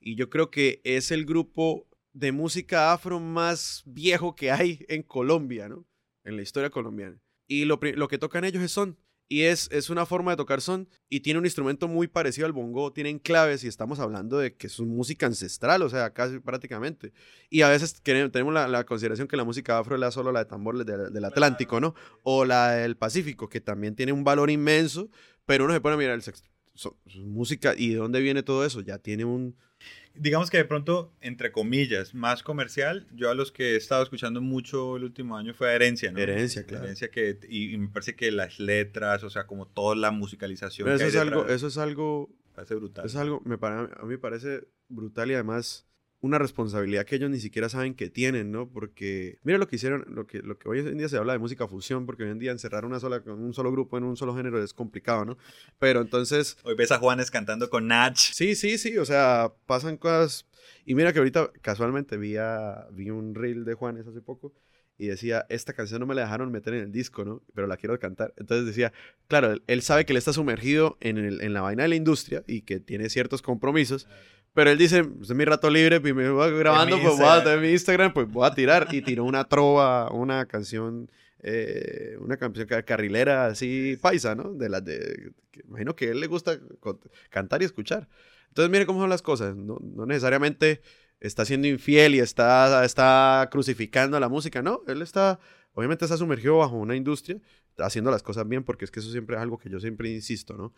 Y yo creo que es el grupo de música afro más viejo que hay en Colombia, ¿no? En la historia colombiana. Y lo, lo que tocan ellos es son. Y es, es una forma de tocar son. Y tiene un instrumento muy parecido al bongo. Tienen claves y estamos hablando de que es música ancestral, o sea, casi prácticamente. Y a veces tenemos la, la consideración que la música afro es la solo la de tambor de- del Atlántico, ¿no? O la del Pacífico, que también tiene un valor inmenso. Pero uno se pone a mirar el sexto. So- música y de dónde viene todo eso ya tiene un Digamos que de pronto, entre comillas, más comercial, yo a los que he estado escuchando mucho el último año fue a Herencia, ¿no? Herencia, claro. Herencia que, y, y me parece que las letras, o sea, como toda la musicalización Pero que eso hay es algo detrás, eso es algo parece brutal. es algo me para- a mí me parece brutal y además una responsabilidad que ellos ni siquiera saben que tienen, ¿no? Porque mira lo que hicieron, lo que, lo que hoy en día se habla de música fusión, porque hoy en día encerrar una sola, un solo grupo en un solo género es complicado, ¿no? Pero entonces, Hoy ves a Juanes cantando con Nach. sí, sí, sí, o sea, pasan cosas. Y mira que ahorita casualmente vi, a- vi un reel de Juanes hace poco y decía, esta canción no me la dejaron meter en el disco, ¿no? Pero la quiero cantar. Entonces decía, claro, él, sabe que él está sumergido en, el- en la vaina de la industria y que tiene ciertos compromisos. Pero él dice, pues, es mi rato libre, y me voy grabando, mi pues voy a tener mi Instagram, pues voy a tirar. Y tiró una trova, una canción, eh, una canción ca- carrilera así paisa, ¿no? De las de, que imagino que a él le gusta cantar y escuchar. Entonces, mire cómo son las cosas. No, no necesariamente está siendo infiel y está, está crucificando la música, no. Él está, obviamente está sumergido bajo una industria, haciendo las cosas bien, porque es que eso siempre es algo que yo siempre insisto, ¿no?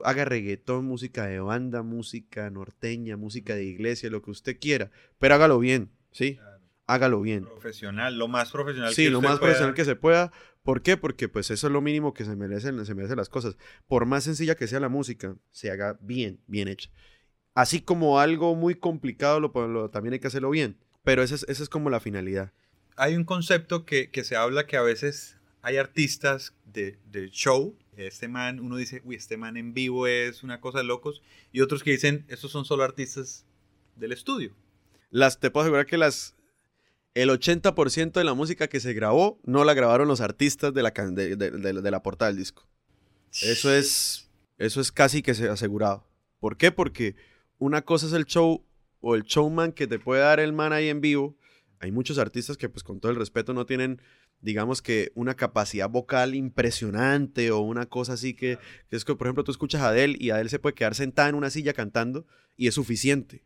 Haga reggaetón, música de banda, música norteña, música de iglesia, lo que usted quiera, pero hágalo bien, ¿sí? Hágalo bien. Profesional, lo más profesional Sí, que lo usted más pueda. profesional que se pueda. ¿Por qué? Porque pues eso es lo mínimo que se merecen, se merecen las cosas. Por más sencilla que sea la música, se haga bien, bien hecha. Así como algo muy complicado, lo, lo- también hay que hacerlo bien. Pero esa es, esa es como la finalidad. Hay un concepto que, que se habla que a veces hay artistas de, de show. Este man, uno dice, uy, este man en vivo es una cosa de locos. Y otros que dicen, estos son solo artistas del estudio. Las, te puedo asegurar que las, el 80% de la música que se grabó no la grabaron los artistas de la, de- de- de la portada del disco. Eso es, eso es casi que se asegurado. ¿Por qué? Porque una cosa es el show o el showman que te puede dar el man ahí en vivo. Hay muchos artistas que, pues con todo el respeto, no tienen, digamos que, una capacidad vocal impresionante o una cosa así que, que es que, por ejemplo, tú escuchas a Adele y Adele se puede quedar sentada en una silla cantando y es suficiente.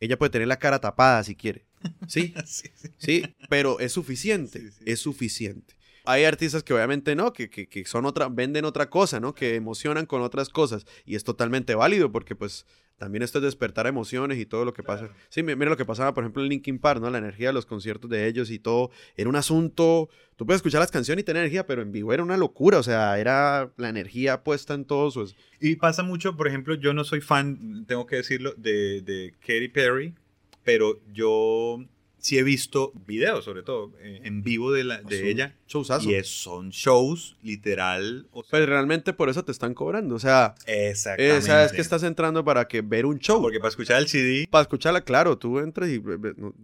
Ella puede tener la cara tapada si quiere. ¿Sí? Sí, sí. Sí, pero es suficiente, Sí, es suficiente. Hay artistas que obviamente no, que, que, que son otra, venden otra cosa, ¿no? Que emocionan con otras cosas. Y es totalmente válido porque pues también esto es despertar emociones y todo lo que pasa. Sí, mi- mira lo que pasaba, por ejemplo, en Linkin Park, ¿no? La energía de los conciertos de ellos y todo. Era un asunto, tú puedes escuchar las canciones y tener energía, pero en vivo era una locura, o sea, era la energía puesta en todo su... Y pasa mucho, por ejemplo, yo no soy fan, tengo que decirlo, de, de Katy Perry, pero yo sí he visto videos, sobre todo, eh, en vivo de, la, de Es ella. Showzazo. Y es- son shows, literal. O sea, Pues realmente por eso te están cobrando, o sea, exactamente. eh, sabes que estás entrando para que ver un show. Porque para escuchar el CD, Para escucharla, claro, tú entras y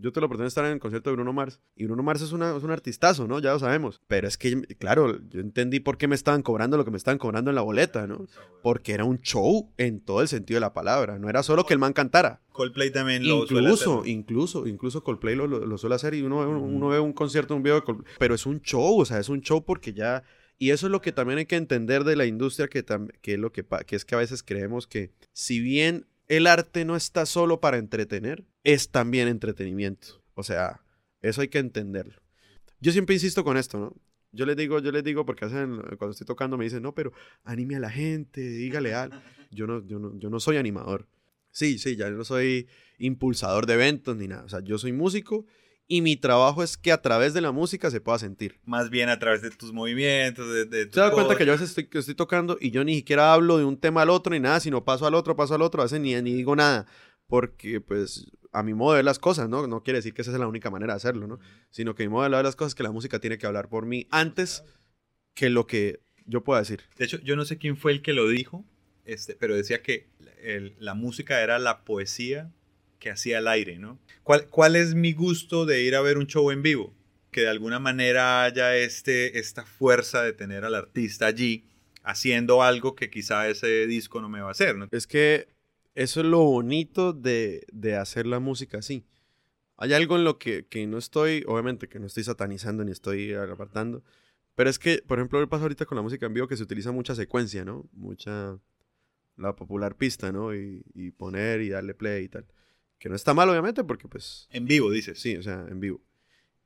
yo te lo pretendo estar en el concierto de Bruno Mars. Y Bruno Mars es, una, es un artistazo, ¿no? Ya lo sabemos. Pero es que, claro, yo entendí por qué me estaban cobrando lo que me estaban cobrando en la boleta, ¿no? Porque era un show en todo el sentido de la palabra. No era solo que el man cantara. Coldplay también lo suele Incluso, hacer. incluso, incluso Coldplay lo, lo, lo suele hacer y uno, ve un- uno ve un concierto, un video de Coldplay. Pero es un show, o sea, es un show porque ya... Y eso es lo que también hay que entender de la industria, que, que es lo que, que es que a veces creemos que si bien el arte no está solo para entretener, es también entretenimiento. O sea, eso hay que entenderlo. Yo siempre insisto con esto, ¿no? Yo les digo, yo les digo, porque hacen, cuando estoy tocando me dicen, no, pero anime a la gente, dígale algo. Yo no, yo no, yo no soy animador. Sí, sí, ya no soy impulsador de eventos ni nada. O sea, yo soy músico y mi trabajo es que a través de la música se pueda sentir. Más bien a través de tus movimientos, de, de ¿Te das cuenta que yo a veces estoy, estoy, tocando y yo ni siquiera hablo de un tema al otro ni nada, sino paso al otro, paso al otro, a veces ni, ni digo nada, porque pues a mi modo de ver las cosas, ¿no? No quiere decir que esa es la única manera de hacerlo, ¿no? Sino que mi modo de ver las cosas es que la música tiene que hablar por mí antes que lo que yo pueda decir. De hecho, yo no sé quién fue el que lo dijo, este, pero decía que la música era la poesía que hacía el aire, ¿no? ¿Cuál, ¿Cuál es mi gusto de ir a ver un show en vivo? Que de alguna manera haya este, esta fuerza de tener al artista allí haciendo algo que quizá ese disco no me va a hacer, ¿no? Es que eso es lo bonito de, de hacer la música así. Hay algo en lo que, que, no estoy, obviamente que no estoy satanizando ni estoy apartando, pero es que, por ejemplo, el pasa ahorita con la música en vivo que se utiliza mucha secuencia, ¿no? Mucha, la popular pista, ¿no? Y, y poner y darle play y tal. Que no está mal, obviamente, porque pues... En vivo, dices. Sí, o sea, en vivo.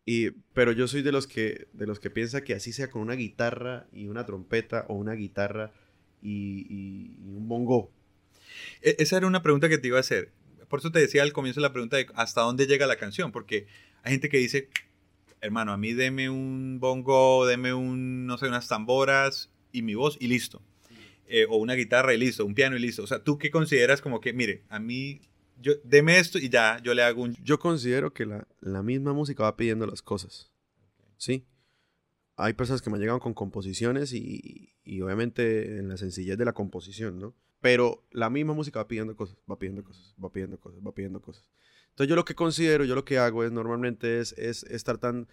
Y, pero yo soy de los que de los que piensa que así sea con una guitarra y una trompeta o una guitarra y, y, y, un bongo. E, esa era una pregunta que te iba a hacer. Por eso te decía al comienzo la pregunta de hasta dónde llega la canción, porque hay gente que dice, hermano, a mí deme un bongo, deme un, no sé, unas tamboras y mi voz y listo. Eh, o una guitarra y listo, un piano y listo. O sea, ¿tú qué consideras como que, mire, a mí yo, deme esto y ya, yo le hago un... Yo considero que la, la misma música va pidiendo las cosas. ¿Sí? Hay personas que me han llegado con composiciones y, y, obviamente en la sencillez de la composición, ¿no? Pero la misma música va pidiendo cosas, va pidiendo cosas, va pidiendo cosas, va pidiendo cosas. Entonces yo lo que considero, yo lo que hago es normalmente es, es estar tan...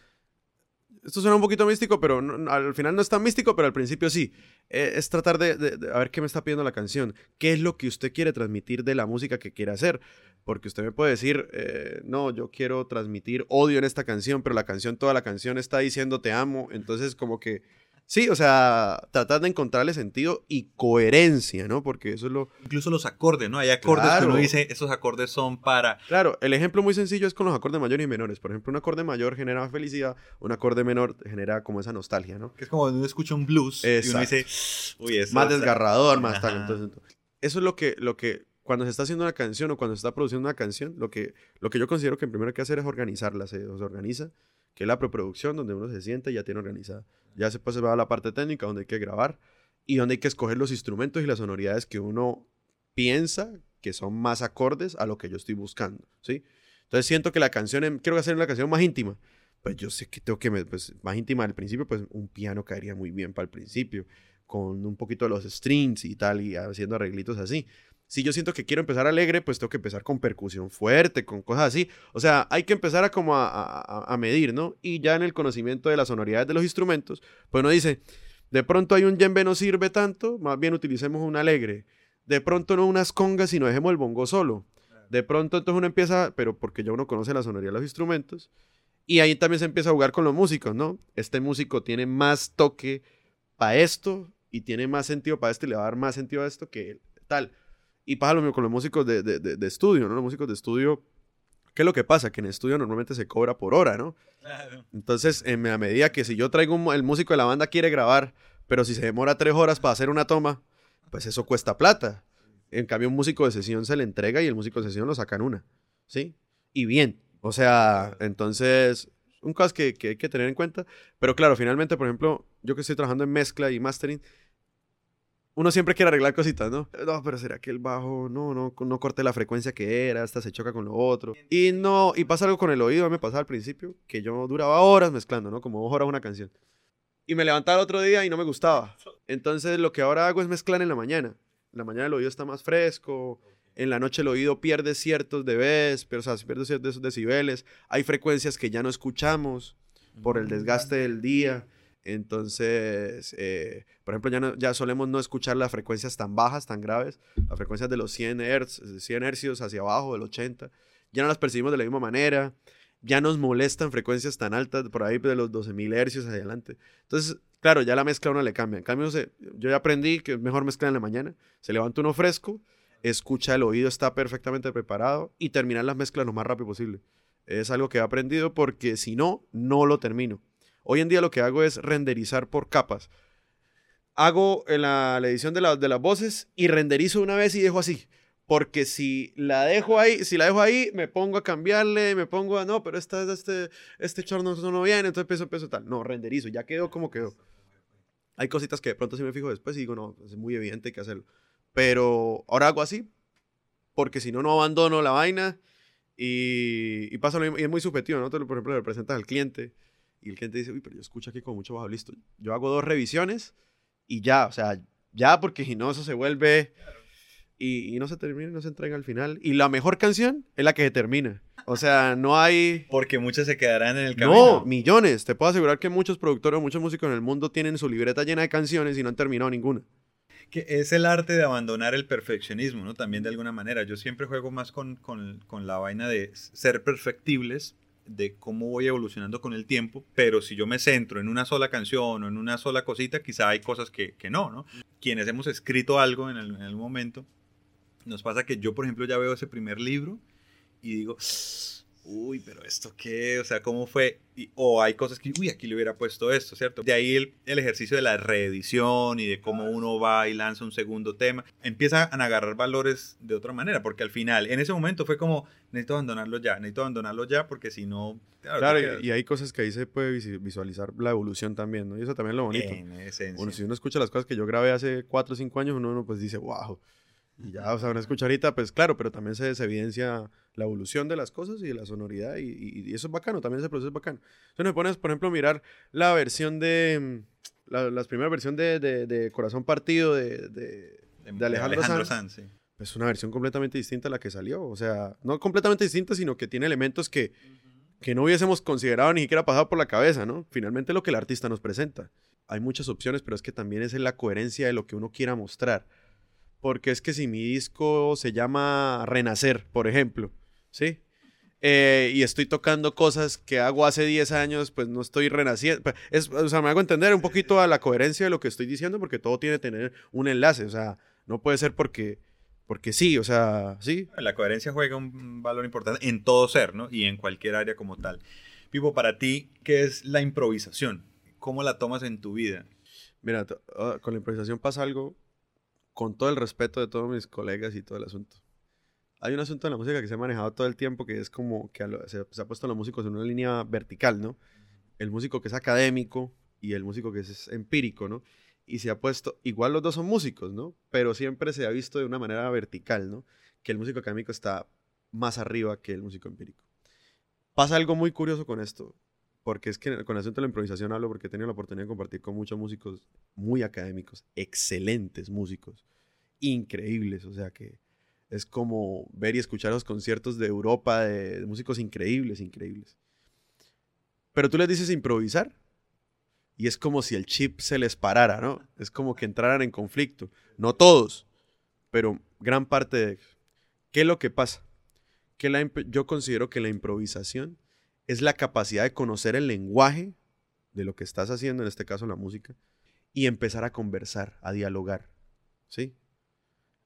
Esto suena un poquito místico, pero no, al final no es tan místico, pero al principio sí. Eh, es tratar de, a ver qué me está pidiendo la canción. ¿Qué es lo que usted quiere transmitir de la música que quiere hacer? Porque usted me puede decir, eh, no, yo quiero transmitir odio en esta canción, pero la canción, toda la canción está diciendo te amo. Entonces como que Sí, o sea, tratar de encontrarle sentido y coherencia, ¿no? Porque eso es lo... Incluso los acordes, ¿no? Hay acordes claro. que uno dice, esos acordes son para... Claro, el ejemplo muy sencillo es con los acordes mayores y menores. Por ejemplo, un acorde mayor genera felicidad, un acorde menor genera como esa nostalgia, ¿no? Que es como cuando uno escucha un blues Exacto. y uno dice, uy, eso Más desgarrador, más tal. Entonces, eso es lo que, lo que, cuando se está haciendo una canción o cuando se está produciendo una canción, lo que, lo que yo considero que primero hay que hacer es organizarla, se, se organiza, que es la preproducción, donde uno se siente y ya tiene organizada. Ya se va a la parte técnica, donde hay que grabar y donde hay que escoger los instrumentos y las sonoridades que uno piensa que son más acordes a lo que yo estoy buscando, ¿sí? Entonces siento que la canción, quiero hacer una canción más íntima, pues yo sé que tengo que, pues más íntima al principio, pues un piano caería muy bien para el principio, con un poquito de los strings y tal, y haciendo arreglitos así si yo siento que quiero empezar alegre, pues tengo que empezar con percusión fuerte, con cosas así. O sea, hay que empezar a como a, a, a, medir, ¿no? Y ya en el conocimiento de las sonoridades de los instrumentos, pues uno dice, de pronto hay un djembe no sirve tanto, más bien utilicemos un alegre. De pronto no unas congas, sino dejemos el bongo solo. De pronto entonces uno empieza, pero porque ya uno conoce la sonoría de los instrumentos, y ahí también se empieza a jugar con los músicos, ¿no? Este músico tiene más toque para esto y tiene más sentido para esto y le va a dar más sentido a esto que tal. Y pasa lo mismo con los músicos de, de, de, de, estudio, ¿no? Los músicos de estudio, ¿qué es lo que pasa? Que en estudio normalmente se cobra por hora, ¿no? Claro. Entonces, en a medida que si yo traigo un, el músico de la banda quiere grabar, pero si se demora tres horas para hacer una toma, pues eso cuesta plata. En cambio, un músico de sesión se le entrega y el músico de sesión lo saca en una, ¿sí? Y bien. O sea, entonces, un caso que, que hay que tener en cuenta. Pero claro, finalmente, por ejemplo, yo que estoy trabajando en mezcla y mastering, uno siempre quiere arreglar cositas, ¿no? No, pero será que el bajo no, no, no corte la frecuencia que era, hasta se choca con lo otro. Y no, y pasa algo con el oído, me pasaba al principio, que yo duraba horas mezclando, ¿no? Como dos horas una canción. Y me levantaba el otro día y no me gustaba. Entonces lo que ahora hago es mezclar en la mañana. En la mañana el oído está más fresco, en la noche el oído pierde ciertos dBs, pero o sea, pierde ciertos decibeles. Hay frecuencias que ya no escuchamos por el desgaste del día. Entonces, eh, por ejemplo, ya, no, solemos no escuchar las frecuencias tan bajas, tan graves, las frecuencias de los 100 Hz, 100 hercios hacia abajo, del 80, ya no las percibimos de la misma manera, ya nos molestan frecuencias tan altas, por ahí de los 12.000 hercios hacia adelante. Entonces, claro, ya la mezcla uno le cambia. En cambio, yo ya aprendí que es mejor mezclar en la mañana, se levanta uno fresco escucha el oído, está perfectamente preparado y terminar las mezclas lo más rápido posible. Es algo que he aprendido porque si no, no lo termino. Hoy en día lo que hago es renderizar por capas. Hago la, edición de, las voces y renderizo una vez y dejo así. Porque si la dejo ahí, si la dejo ahí, me pongo a cambiarle, me pongo a, no, pero esta, este, este chorno no viene, entonces peso, peso, tal. No, renderizo, ya quedó como quedó. Hay cositas que de pronto sí me fijo después digo, no, es muy evidente que hacerlo. Pero ahora hago así, porque si no, no abandono la vaina y, pasa lo mismo. Y es muy subjetivo, ¿no? Por ejemplo, le presentas al cliente y el cliente dice, uy, pero yo escucho aquí con mucho bajo, listo. Yo hago dos revisiones y ya, o sea, ya, porque si no, eso se vuelve y, no se termina, no se entrega al final. Y la mejor canción es la que se termina. O sea, no hay... Porque muchas se quedarán en el camino. No, millones. Te puedo asegurar que muchos productores, muchos músicos en el mundo tienen su libreta llena de canciones y no han terminado ninguna. Que es el arte de abandonar el perfeccionismo, ¿no? También de alguna manera. Yo siempre juego más con, con, con la vaina de ser perfectibles, de cómo voy evolucionando con el tiempo, pero si yo me centro en una sola canción o en una sola cosita, quizá hay cosas que, que no, ¿no? Quienes hemos escrito algo en el, en el momento, nos pasa que yo, por ejemplo, ya veo ese primer libro y digo, uy, pero esto qué, o sea, ¿cómo fue? o hay cosas que, uy, aquí le hubiera puesto esto, ¿cierto? De ahí el, el, ejercicio de la reedición y de cómo uno va y lanza un segundo tema, empieza a agarrar valores de otra manera, porque al final, en ese momento fue como, necesito abandonarlo ya, necesito abandonarlo ya, porque si no... Claro, y, hay cosas que ahí se puede visualizar la evolución también, ¿no? Y eso también es lo bonito. En esencia. Bueno, si uno escucha las cosas que yo grabé hace 4 o 5 años, uno, uno pues dice, wow y ya, o sea, una escucharita, pues claro, pero también se, evidencia la evolución de las cosas y la sonoridad, y, eso es bacano, también ese proceso es bacano. Entonces me pones, por ejemplo, mirar la versión de, mm, la, las primeras versión de, de, Corazón Partido de, de, Alejandro, Alejandro Sanz. Es pues una versión completamente distinta a la que salió, o sea, no completamente distinta, sino que tiene elementos que, que no hubiésemos considerado ni siquiera pasado por la cabeza, ¿no? Finalmente lo que el artista nos presenta. Hay muchas opciones, pero es que también es en la coherencia de lo que uno quiera mostrar porque es que si mi disco se llama Renacer, por ejemplo, ¿sí? Eh, y estoy tocando cosas que hago hace 10 años, pues no estoy renaciendo. Pues, es, o sea, me hago entender un poquito a la coherencia de lo que estoy diciendo, porque todo tiene que tener un enlace, o sea, no puede ser porque, porque sí, o sea, sí. La coherencia juega un valor importante en todo ser, ¿no? Y en cualquier área como tal. Pipo, para ti, ¿qué es la improvisación? ¿Cómo la tomas en tu vida? Mira, ah, con la improvisación pasa algo con todo el respeto de todos mis colegas y todo el asunto. Hay un asunto en la música que se ha manejado todo el tiempo que es como que se, ha puesto a los músicos en una línea vertical, ¿no? El músico que es académico y el músico que es empírico, ¿no? Y se ha puesto, igual los dos son músicos, ¿no? Pero siempre se ha visto de una manera vertical, ¿no? Que el músico académico está más arriba que el músico empírico. Pasa algo muy curioso con esto, porque es que con el asunto de la improvisación hablo porque he tenido la oportunidad de compartir con muchos músicos muy académicos, excelentes músicos, increíbles, o sea que es como ver y escuchar los conciertos de Europa de, músicos increíbles, increíbles. Pero tú les dices improvisar y es como si el chip se les parara, ¿no? Es como que entraran en conflicto. No todos, pero gran parte de ¿Qué es lo que pasa? Que la, yo considero que la improvisación es la capacidad de conocer el lenguaje de lo que estás haciendo, en este caso la música, y empezar a conversar, a dialogar, ¿sí?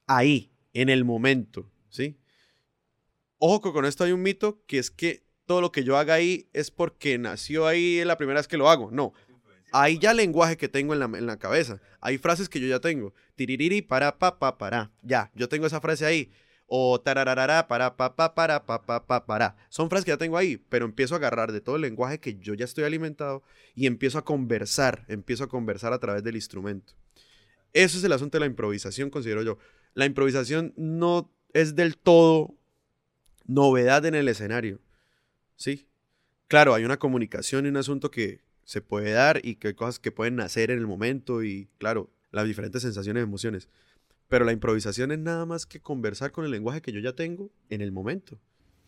Ahí, en el momento, ¿sí? Ojo que con esto hay un mito que es que todo lo que yo haga ahí es porque nació ahí la primera vez que lo hago. No. Hay ya lenguaje que tengo en la, en la cabeza. Hay frases que yo ya tengo. Tiririri, para, pa, pa, para. Ya, yo tengo esa frase ahí o tarararara, para, pa, pa, para, pa, pa, pa, para. Son frases que ya tengo ahí, pero empiezo a agarrar de todo el lenguaje que yo ya estoy alimentado y empiezo a conversar, empiezo a conversar a través del instrumento. Eso es el asunto de la improvisación, considero yo. La improvisación no es del todo novedad en el escenario, ¿sí? Claro, hay una comunicación y un asunto que se puede dar y que hay cosas que pueden nacer en el momento y, claro, las diferentes sensaciones y emociones. Pero la improvisación es nada más que conversar con el lenguaje que yo ya tengo en el momento.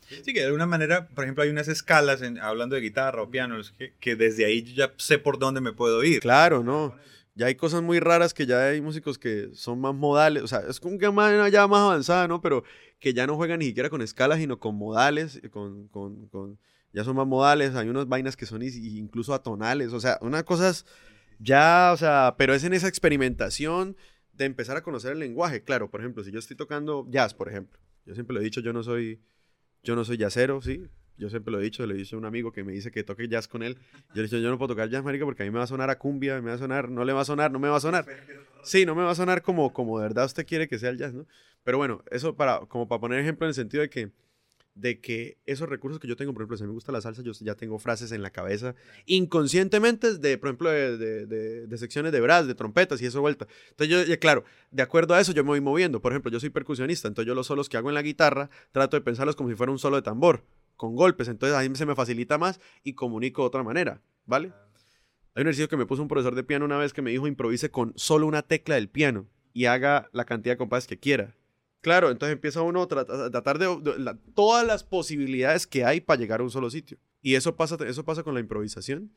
Sí, que de alguna manera, por ejemplo, hay unas escalas, hablando de guitarra o piano, que, desde ahí yo ya sé por dónde me puedo ir. Claro, no. Ya hay cosas muy raras que ya hay músicos que son más modales, o sea, es como que más, ya más avanzada, ¿no? Pero que ya no juegan ni siquiera con escalas, sino con modales, con, con, con ya son más modales, hay unas vainas que son incluso atonales, o sea, unas cosas ya, o sea, pero es en esa experimentación de empezar a conocer el lenguaje. Claro, por ejemplo, si yo estoy tocando jazz, por ejemplo, yo siempre lo he dicho, yo no soy, yo no soy jazzero, ¿sí? Yo siempre lo he dicho, le he dicho a un amigo que me dice que toque jazz con él. Yo le he dicho, yo no puedo tocar jazz, marica, porque a mí me va a sonar a cumbia, me va a sonar, no le va a sonar, no me va a sonar. Sí, no me va a sonar como, como de verdad usted quiere que sea el jazz, ¿no? Pero bueno, eso para, como para poner ejemplo en el sentido de que, de que esos recursos que yo tengo, por ejemplo, si me gusta la salsa, yo ya tengo frases en la cabeza inconscientemente de, por ejemplo, de, de, de, de secciones de brass, de trompetas y eso vuelta. Entonces yo, ya, claro, de acuerdo a eso yo me voy moviendo. Por ejemplo, yo soy percusionista, entonces yo los solos que hago en la guitarra trato de pensarlos como si fuera un solo de tambor, con golpes. Entonces a mí se me facilita más y comunico de otra manera, ¿vale? Hay un ejercicio que me puso un profesor de piano una vez que me dijo improvise con solo una tecla del piano y haga la cantidad de compases que quiera. Claro, entonces empieza uno a tratar, de, todas las posibilidades que hay para llegar a un solo sitio. Y eso pasa, eso pasa con la improvisación,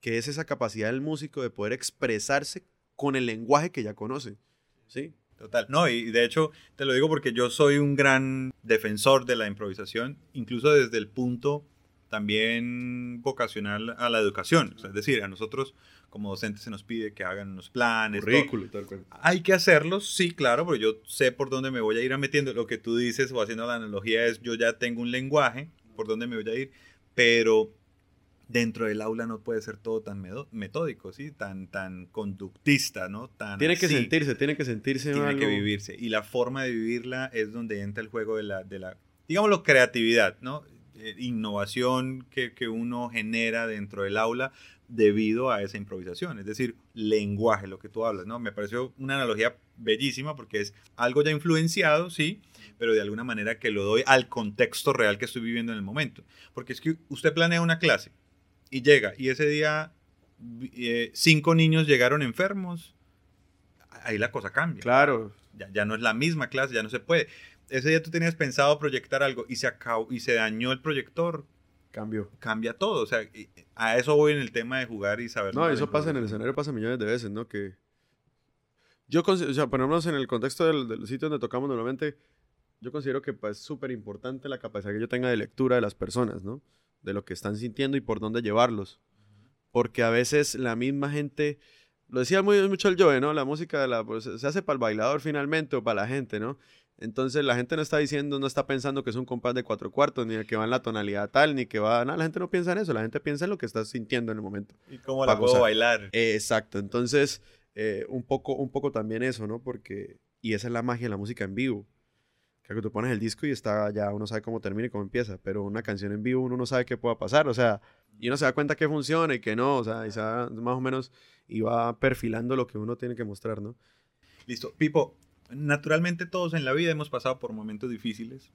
que es esa capacidad del músico de poder expresarse con el lenguaje que ya conoce. ¿Sí? Total. No, y de hecho te lo digo porque yo soy un gran defensor de la improvisación, incluso desde el punto también vocacional a la educación. Es decir, a nosotros como docentes se nos pide que hagan unos planes. Currículo y tal cual. Hay que hacerlos, sí, claro, pero yo sé por dónde me voy a ir metiendo. Lo que tú dices o haciendo la analogía es yo ya tengo un lenguaje por dónde me voy a ir, pero dentro del aula no puede ser todo tan metódico, ¿sí? Tan, tan conductista, ¿no? Tan tiene que sentirse, tiene que sentirse. Tiene algo... que vivirse. Y la forma de vivirla es donde entra el juego de la, de la digámoslo, creatividad, ¿no? Eh, innovación que, que, uno genera dentro del aula debido a esa improvisación, es decir, lenguaje, lo que tú hablas, ¿no? Me pareció una analogía bellísima porque es algo ya influenciado, sí, pero de alguna manera que lo doy al contexto real que estoy viviendo en el momento. Porque es que usted planea una clase y llega y ese día eh, cinco niños llegaron enfermos, ahí la cosa cambia. Claro. Ya, ya no es la misma clase, ya no se puede. Ese día tú tenías pensado proyectar algo y se acabó y se dañó el proyector. Cambio. Cambia todo. O sea, a eso voy en el tema de jugar y saber. No, eso pasa en el escenario, pasa millones de veces, ¿no? Que. Yo, o sea, ponernos en el contexto del, del sitio donde tocamos normalmente, yo considero que pues, es súper importante la capacidad que yo tenga de lectura de las personas, ¿no? De lo que están sintiendo y por dónde llevarlos. Porque a veces la misma gente, lo decía muy, mucho el Joe, ¿no? La música la, pues, se hace para el bailador finalmente o para la gente, ¿no? Entonces la gente no está diciendo, no está pensando que es un compás de cuatro cuartos, ni que va en la tonalidad tal, ni que va... No, la gente no piensa en eso, la gente piensa en lo que está sintiendo en el momento. ¿Y cómo la puedo bailar? Eh, exacto, entonces eh, un, poco, un poco también eso, ¿no? Porque... Y esa es la magia de la música en vivo. Que tú pones el disco y está ya, uno sabe cómo termina y cómo empieza, pero una canción en vivo uno no sabe qué pueda pasar, o sea, y uno se da cuenta que funciona y que no, o sea, y sabe, más o menos y va perfilando lo que uno tiene que mostrar, ¿no? Listo. Pipo, naturalmente todos en la vida hemos pasado por momentos difíciles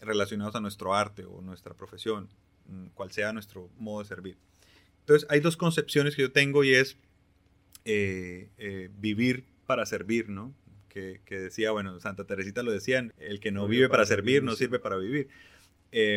relacionados a nuestro arte o nuestra profesión, mm, cual sea nuestro modo de servir. Entonces, hay dos concepciones que yo tengo y es eh, eh, vivir para servir, ¿no? Que, que, decía, bueno, Santa Teresita lo decían, el que no, no vive para, para servir, servir no sirve para vivir. Eh,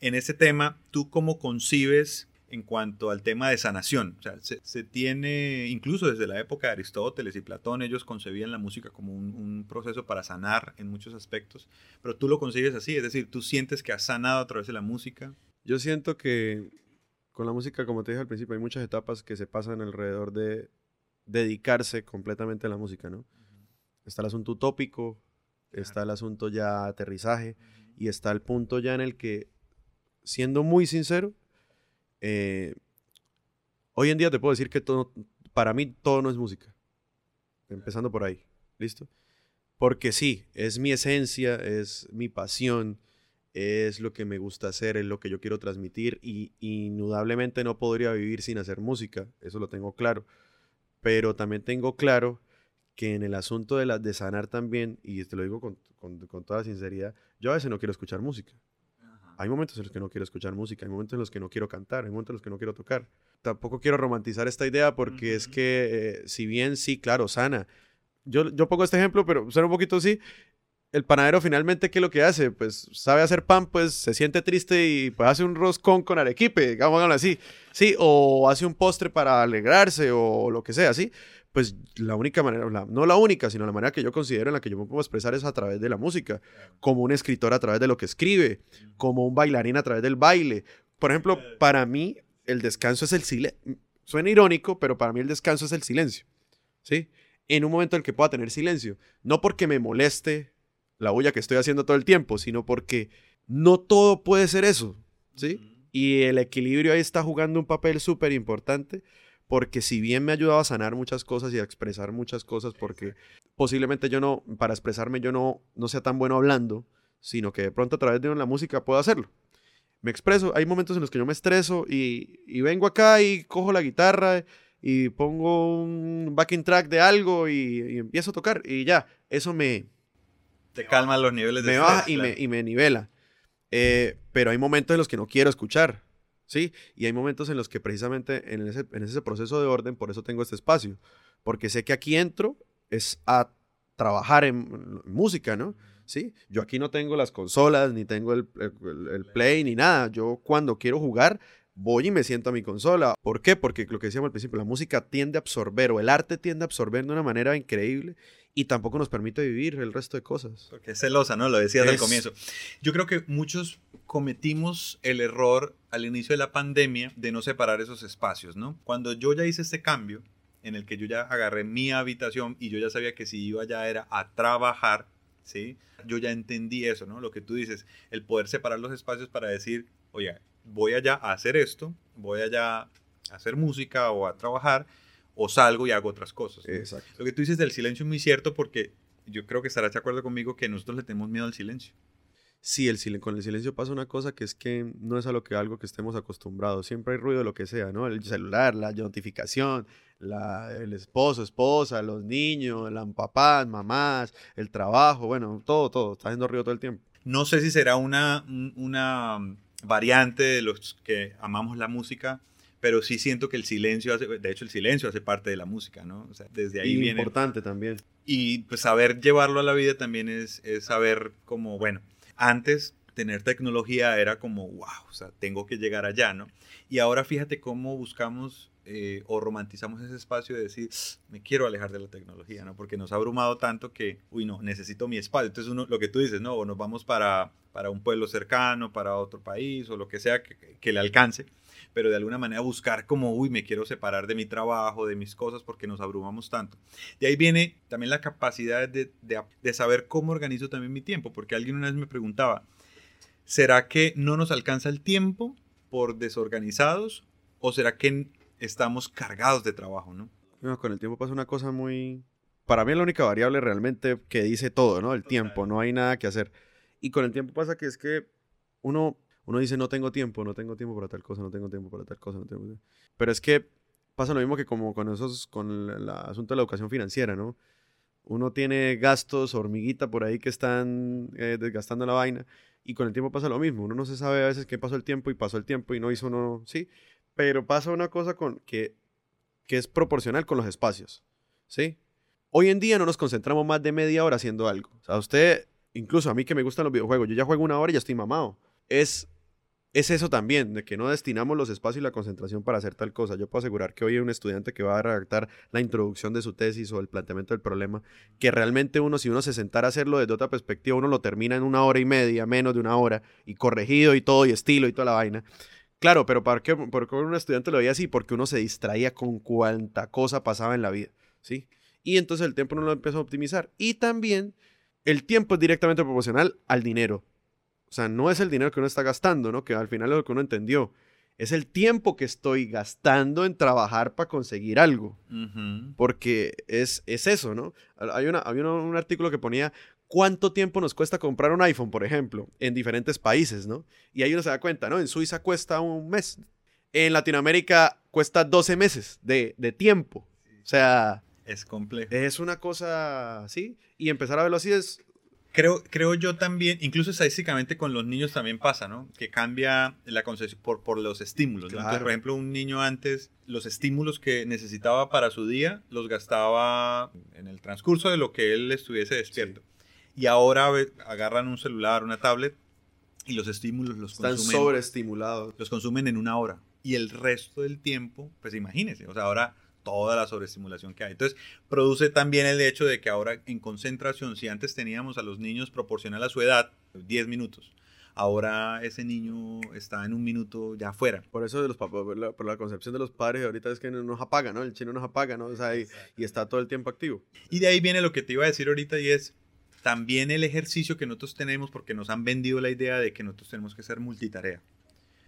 en ese tema, ¿tú cómo concibes en cuanto al tema de sanación. O sea, se, se, tiene, incluso desde la época de Aristóteles y Platón, ellos concebían la música como un, un, proceso para sanar en muchos aspectos, pero tú lo concibes así, es decir, tú sientes que has sanado a través de la música. Yo siento que con la música, como te dije al principio, hay muchas etapas que se pasan alrededor de dedicarse completamente a la música, ¿no? Uh -huh. Está el asunto utópico, claro. está el asunto ya aterrizaje, uh -huh. y está el punto ya en el que, siendo muy sincero, eh, hoy en día te puedo decir que para mí todo no es música. Empezando por ahí. ¿Listo? Porque sí, es mi esencia, es mi pasión, es lo que me gusta hacer, es lo que yo quiero transmitir y indudablemente no podría vivir sin hacer música, eso lo tengo claro. Pero también tengo claro que en el asunto de, sanar también, y te lo digo con toda sinceridad, yo a veces no quiero escuchar música. Hay momentos en los que no quiero escuchar música, hay momentos en los que no quiero cantar, hay momentos en los que no quiero tocar. Tampoco quiero romantizar esta idea porque uh -huh. es que, eh, si bien sí, claro, sana. Yo, yo pongo este ejemplo, pero suena un poquito así. El panadero finalmente, ¿qué es lo que hace? Pues sabe hacer pan, pues se siente triste y pues hace un roscón con arequipe, digamos así. Sí, o hace un postre para alegrarse o lo que sea, ¿sí? Pues la única manera, la, no la única, sino la manera que yo considero en la que yo me puedo expresar es a través de la música, como un escritor a través de lo que escribe, como un bailarín a través del baile. Por ejemplo, para mí el descanso es el silencio. Suena irónico, pero para mí el descanso es el silencio. ¿Sí? en un momento en el que pueda tener silencio. No porque me moleste la bulla que estoy haciendo todo el tiempo, sino porque no todo puede ser eso, ¿sí? Y el equilibrio ahí está jugando un papel súper importante porque si bien me ha ayudado a sanar muchas cosas y a expresar muchas cosas, porque posiblemente yo no, para expresarme yo no, no sea tan bueno hablando, sino que de pronto a través de la música puedo hacerlo. Me expreso, hay momentos en los que yo me estreso y, y vengo acá y cojo la guitarra y pongo un backing track de algo y, empiezo a tocar y ya, eso me... Te calma los niveles de... Me baja y, me, y me nivela. Eh, pero hay momentos en los que no quiero escuchar, ¿sí? Y hay momentos en los que precisamente en ese, en ese proceso de orden, por eso tengo este espacio, porque sé que aquí entro es a trabajar en, música, ¿no? ¿Sí? Yo aquí no tengo las consolas, ni tengo el, el, play, ni nada. Yo cuando quiero jugar, voy y me siento a mi consola. ¿Por qué? Porque lo que decíamos al principio, la música tiende a absorber o el arte tiende a absorber de una manera increíble y tampoco nos permite vivir el resto de cosas. Porque es celosa, ¿no? Lo decías al comienzo. Yo creo que muchos cometimos el error al inicio de la pandemia de no separar esos espacios, ¿no? Cuando yo ya hice este cambio, en el que yo ya agarré mi habitación y yo ya sabía que si iba ya era a trabajar, ¿sí? Yo ya entendí eso, ¿no? Lo que tú dices, el poder separar los espacios para decir, oye, voy allá a hacer esto, voy allá a hacer música o a trabajar, o salgo y hago otras cosas. Exacto. Lo que tú dices del silencio es muy cierto porque yo creo que estarás de acuerdo conmigo que nosotros le tenemos miedo al silencio. Sí, el con el silencio pasa una cosa que es que no es a lo que algo que estemos acostumbrados. Siempre hay ruido, lo que sea, ¿no? El celular, la notificación, la, el esposo, esposa, los niños, las papás, mamás, el trabajo, bueno, todo, todo. Está haciendo ruido todo el tiempo. No sé si será una, una variante de los que amamos la música, pero sí siento que el silencio hace, de hecho el silencio hace parte de la música, ¿no? O sea, desde ahí viene. Importante también. Y pues saber llevarlo a la vida también es, es saber como, bueno, antes tener tecnología era como, wow, o sea, tengo que llegar allá, ¿no? Y ahora fíjate cómo buscamos eh, o romantizamos ese espacio de decir, me quiero alejar de la tecnología, ¿no? Porque nos ha abrumado tanto que, uy, no, necesito mi espacio. Entonces, uno, lo que tú dices, ¿no? O nos vamos para, para un pueblo cercano, para otro país, o lo que sea que, que le alcance pero de alguna manera buscar como, uy, me quiero separar de mi trabajo, de mis cosas, porque nos abrumamos tanto. De ahí viene también la capacidad de, de, saber cómo organizo también mi tiempo, porque alguien una vez me preguntaba, ¿será que no nos alcanza el tiempo por desorganizados o será que estamos cargados de trabajo, no? con el tiempo pasa una cosa muy... Para mí es la única variable realmente que dice todo, ¿no? El tiempo, no hay nada que hacer. Y con el tiempo pasa que es que uno uno dice, no tengo tiempo, no tengo tiempo para tal cosa, no tengo tiempo para tal cosa, no tengo tiempo. Pero es que pasa lo mismo que como con esos, con el asunto de la educación financiera, ¿no? Uno tiene gastos, hormiguita por ahí que están eh, desgastando la vaina y con el tiempo pasa lo mismo. Uno no se sabe a veces qué pasó el tiempo y pasó el tiempo y no hizo uno, sí, pero pasa una cosa con que, que es proporcional con los espacios, ¿sí? Hoy en día no nos concentramos más de media hora haciendo algo. O sea, usted, incluso a mí que me gustan los videojuegos, yo ya juego una hora y ya estoy mamado. Es es eso también, de que no destinamos los espacios y la concentración para hacer tal cosa. Yo puedo asegurar que hoy hay un estudiante que va a redactar la introducción de su tesis o el planteamiento del problema, que realmente uno, si uno se sentara a hacerlo desde otra perspectiva, uno lo termina en una hora y media, menos de una hora, y corregido y todo, y estilo y toda la vaina. Claro, pero ¿para qué, ¿por qué un estudiante lo veía así? Porque uno se distraía con cuanta cosa pasaba en la vida, ¿sí? Y entonces el tiempo no lo empezó a optimizar. Y también el tiempo es directamente proporcional al dinero. O sea, no es el dinero que uno está gastando, ¿no? Que al final es lo que uno entendió. Es el tiempo que estoy gastando en trabajar para conseguir algo. Porque es, es eso, ¿no? Hay, una, había un artículo que ponía cuánto tiempo nos cuesta comprar un iPhone, por ejemplo, en diferentes países, ¿no? Y ahí uno se da cuenta, ¿no? En Suiza cuesta un mes. En Latinoamérica cuesta 12 meses de, de tiempo. O sea... Es complejo. Es una cosa así. Y empezar a verlo así es, Creo, creo yo también, incluso estadísticamente con los niños también pasa, ¿no? Que cambia la concepción por, por los estímulos. por ejemplo, un niño antes, los estímulos que necesitaba para su día los gastaba en el transcurso de lo que él estuviese despierto. Y ahora agarran un celular, una tablet y los estímulos los Están sobreestimulados. Los consumen en una hora. Y el resto del tiempo, pues imagínense, o sea, ahora toda la sobreestimulación que hay. Entonces, produce también el hecho de que ahora en concentración, si antes teníamos a los niños proporcional a su edad, 10 minutos, ahora ese niño está en un minuto ya afuera. Por eso de los papás, por la, por la concepción de los padres ahorita es que no nos apaga, ¿no? El chino nos apaga, ¿no? O sea, y, y está todo el tiempo activo. Y de ahí viene lo que te iba a decir ahorita y es también el ejercicio que nosotros tenemos porque nos han vendido la idea de que nosotros tenemos que ser multitarea.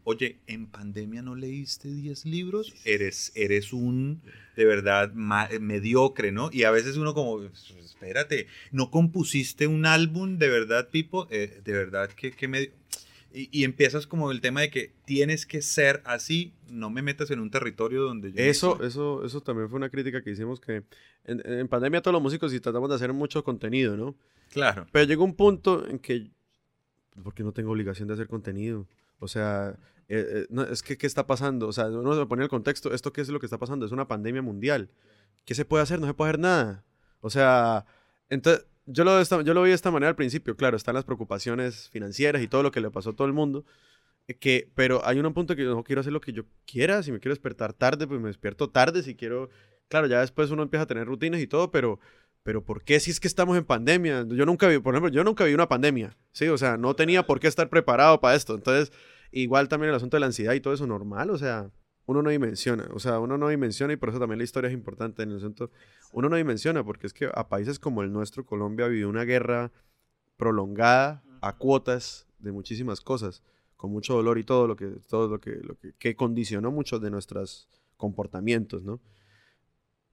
Oye, ¿en pandemia no leíste 10 libros? Eres, eres un, de verdad, mediocre, ¿no? Y a veces uno como, espérate, ¿no compusiste un álbum de verdad, Pipo? Eh, de verdad, que, que medio... Y, y empiezas como el tema de que tienes que ser así, no me metas en un territorio donde yo... no Eso, estoy. eso, eso también fue una crítica que hicimos que en, en pandemia todos los músicos y tratamos de hacer mucho contenido, ¿no? Claro. Pero llegó un punto en que, porque no tengo obligación de hacer contenido. O sea, eh, eh, no, es que, ¿qué está pasando? O sea, uno se pone el contexto, ¿esto qué es lo que está pasando? Es una pandemia mundial. ¿Qué se puede hacer? No se puede hacer nada. O sea, entonces, yo lo, esta- yo lo vi de esta manera al principio, claro, están las preocupaciones financieras y todo lo que le pasó a todo el mundo. eh, Que, pero hay un punto que yo no quiero hacer lo que yo quiera. Si me quiero despertar tarde, pues me despierto tarde. Si quiero, claro, ya después uno empieza a tener rutinas y todo, pero, pero ¿por qué si es que estamos en pandemia? Yo nunca vi, por ejemplo, yo nunca vi una pandemia, ¿sí? O sea, no tenía por qué estar preparado para esto. Entonces, igual también el asunto de la ansiedad y todo eso normal, o sea, uno no dimensiona, o sea, uno no dimensiona y por eso también la historia es importante en el asunto. Uno no dimensiona porque es que a países como el nuestro, Colombia, vivió una guerra prolongada a cuotas de muchísimas cosas, con mucho dolor y todo lo que, todo lo que, lo que, que condicionó muchos de nuestros comportamientos, ¿no?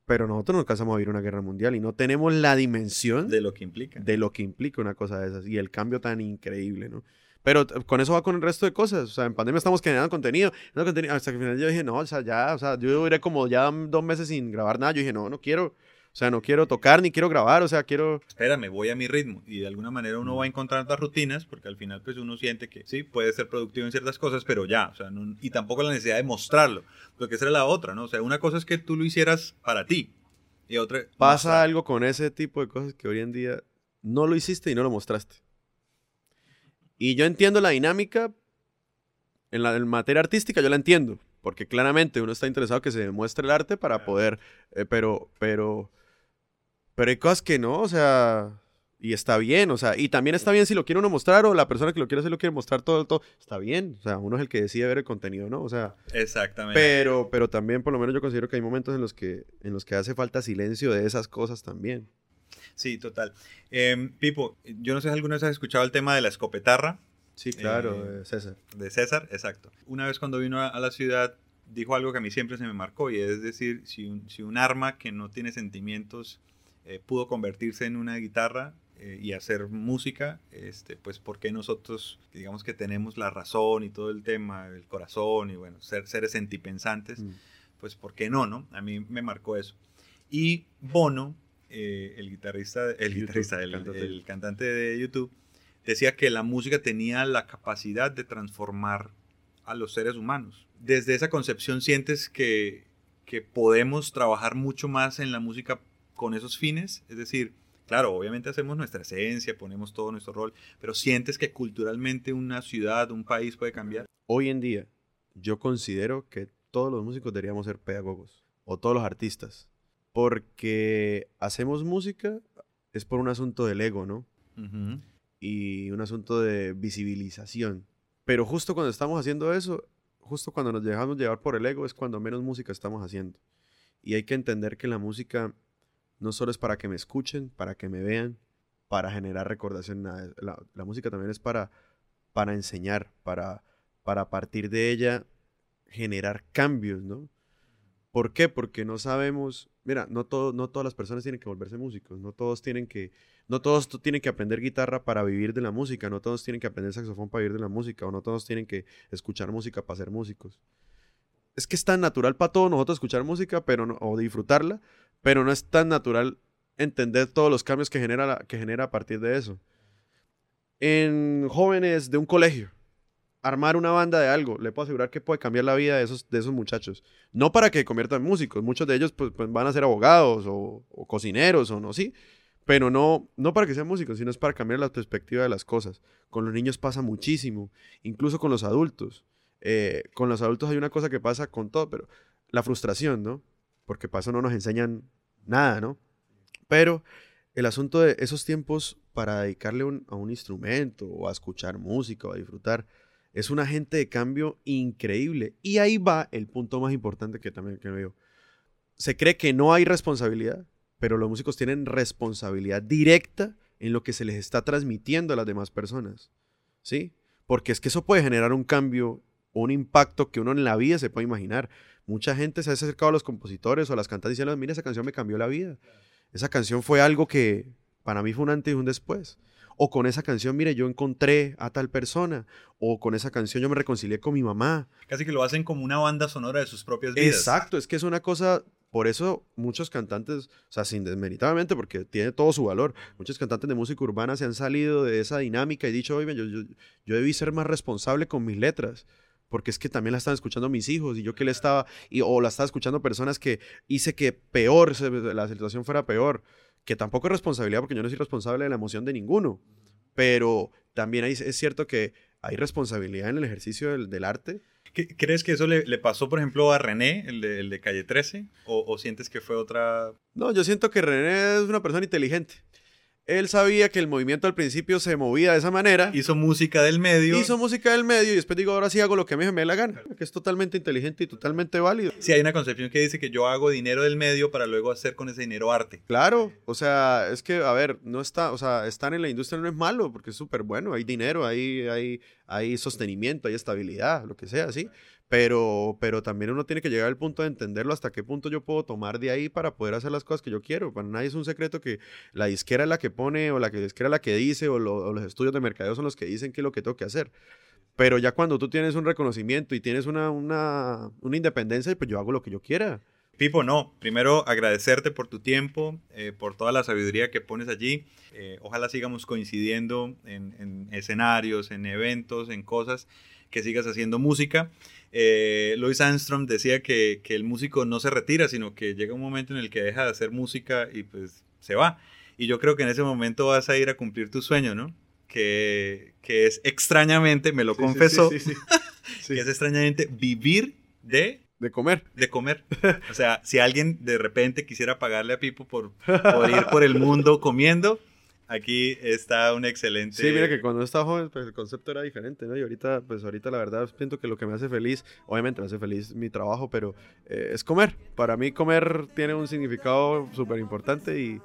Pero nosotros no alcanzamos a vivir una guerra mundial y no tenemos la dimensión De lo que implica. de lo que implica una cosa de esas y el cambio tan increíble, ¿no? Pero con eso va con el resto de cosas. O sea, en pandemia estamos generando contenido, generando contenido, hasta que al final yo dije, no, o sea, ya, o sea, yo duré como ya dos meses sin grabar nada. Yo dije, no, no quiero, o sea, no quiero tocar ni quiero grabar, o sea, quiero. espérame, voy a mi ritmo. Y de alguna manera uno va encontrando las rutinas, porque al final pues uno siente que sí, puede ser productivo en ciertas cosas, pero ya, o sea, no- y tampoco la necesidad de mostrarlo, porque esa era la otra, ¿no? O sea, una cosa es que tú lo hicieras para ti, y otra... Pasa mostrar. algo con ese tipo de cosas que hoy en día no lo hiciste y no lo mostraste. Y yo entiendo la dinámica en la en materia artística, yo la entiendo, porque claramente uno está interesado que se demuestre el arte para poder, eh, pero, pero, pero hay cosas que no, o sea, y está bien, o sea, y también está bien si lo quiere uno mostrar o la persona que lo quiere hacer lo quiere mostrar todo, todo, está bien, o sea, uno es el que decide ver el contenido, ¿no? O sea, Exactamente. pero, pero también por lo menos yo considero que hay momentos en los que, en los que hace falta silencio de esas cosas también. Sí, total. Em, Pipo, yo no sé si alguna vez has escuchado el tema de la escopetarra Sí, claro, Eh, eh, César. de César, exacto. Una vez cuando vino a, a la ciudad, dijo algo que a mí siempre se me marcó, y es decir, si un, si un arma que no tiene sentimientos eh, pudo convertirse en una guitarra eh, y hacer música, este, pues ¿por qué nosotros, digamos que tenemos la razón y todo el tema, el corazón y bueno, ser seres sentipensantes, Mm. pues ¿por qué no, no? A mí me marcó eso. Y Bono, eh, el guitarrista, el YouTube, guitarrista, el, cantante. el cantante de YouTube, decía que la música tenía la capacidad de transformar a los seres humanos. Desde esa concepción sientes que, que podemos trabajar mucho más en la música con esos fines, es decir, claro, obviamente hacemos nuestra esencia, ponemos todo nuestro rol, pero sientes que culturalmente una ciudad, un país puede cambiar. Hoy en día, yo considero que todos los músicos deberíamos ser pedagogos, o todos los artistas, porque hacemos música es por un asunto del ego, ¿no? Y un asunto de visibilización. Pero justo cuando estamos haciendo eso, justo cuando nos dejamos llevar por el ego, es cuando menos música estamos haciendo. Y hay que entender que la música no solo es para que me escuchen, para que me vean, para generar recordación. La, música también es para, para enseñar, para, para a partir de ella generar cambios, ¿no? ¿Por qué? Porque no sabemos, mira, no, todo, no todas las personas tienen que volverse músicos, no todos tienen que, no todos tienen que aprender guitarra para vivir de la música, no todos tienen que aprender saxofón para vivir de la música, o no todos tienen que escuchar música para ser músicos. Es que es tan natural para todos nosotros escuchar música pero no- o disfrutarla, pero no es tan natural entender todos los cambios que genera, que genera a partir de eso. En jóvenes de un colegio, armar una banda de algo, le puedo asegurar que puede cambiar la vida de esos, de esos muchachos. No para que conviertan músicos, muchos de ellos pues, pues, van a ser abogados o, o cocineros o no, sí, pero no, no para que sean músicos, sino es para cambiar la perspectiva de las cosas. Con los niños pasa muchísimo, incluso con los adultos. Eh, con los adultos hay una cosa que pasa con todo, pero la frustración, ¿no? Porque para eso no nos enseñan nada, ¿no? Pero el asunto de esos tiempos para dedicarle a un instrumento o a escuchar música o a disfrutar es un agente de cambio increíble. Y ahí va el punto más importante que también que veo. Se cree que no hay responsabilidad, pero los músicos tienen responsabilidad directa en lo que se les está transmitiendo a las demás personas. ¿Sí? Porque es que eso puede generar un cambio, un impacto que uno en la vida se puede imaginar. Mucha gente se ha acercado a los compositores o a las cantantes diciendo, mira, esa canción me cambió la vida. Esa canción fue algo que para mí fue un antes y un después. O con esa canción, mire, yo encontré a tal persona. O con esa canción yo me reconcilié con mi mamá. Casi que lo hacen como una banda sonora de sus propias vidas. Exacto, es que es una cosa por eso muchos cantantes, o sea, sin desmeritadamente, porque tiene todo su valor, muchos cantantes de música urbana se han salido de esa dinámica y dicho, oye, yo, yo, yo debí ser más responsable con mis letras porque es que también la están escuchando mis hijos y yo que le estaba, y, o la estaba escuchando personas que hice que peor, la situación fuera peor, que tampoco es responsabilidad porque yo no soy responsable de la emoción de ninguno, pero también es cierto que hay responsabilidad en el ejercicio del, del arte ¿Crees que eso le, le, pasó, por ejemplo, a René, el de, el de Calle 13? ¿O, ¿O, sientes que fue otra...? No, yo siento que René es una persona inteligente. Él sabía que el movimiento al principio se movía de esa manera. Hizo música del medio. Hizo música del medio y después digo, ahora sí hago lo que a mí me dé la gana, que es totalmente inteligente y totalmente válido. Sí, hay una concepción que dice que yo hago dinero del medio para luego hacer con ese dinero arte. Claro, o sea, es que, a ver, no está, o sea, estar en la industria no es malo porque es súper bueno, hay dinero, hay, hay, hay sostenimiento, hay estabilidad, lo que sea, sí. Pero, pero también uno tiene que llegar al punto de entenderlo hasta qué punto yo puedo tomar de ahí para poder hacer las cosas que yo quiero. Para nadie es un secreto que la disquera es la que pone o la que disquera es la que dice o, los estudios de mercadeo son los que dicen qué es lo que tengo que hacer. Pero ya cuando tú tienes un reconocimiento y tienes una, una, una independencia, pues yo hago lo que yo quiera. Pipo, no. Primero agradecerte por tu tiempo, eh, por toda la sabiduría que pones allí. Eh, ojalá sigamos coincidiendo en, en escenarios, en eventos, en cosas, que sigas haciendo música eh, Louis Armstrong decía que, que, el músico no se retira, sino que llega un momento en el que deja de hacer música y pues se va. Y yo creo que en ese momento vas a ir a cumplir tu sueño, ¿no? Que, que es extrañamente, me lo confesó, que es extrañamente vivir de... De comer. De comer. O sea, si alguien de repente quisiera pagarle a Pipo por, por ir por el mundo comiendo, Aquí está un excelente... Sí, mira que cuando estaba joven, pues el concepto era diferente, ¿no? Y ahorita, pues ahorita la verdad siento que lo que me hace feliz, obviamente me hace feliz mi trabajo, pero eh, es comer. Para mí comer tiene un significado súper importante y,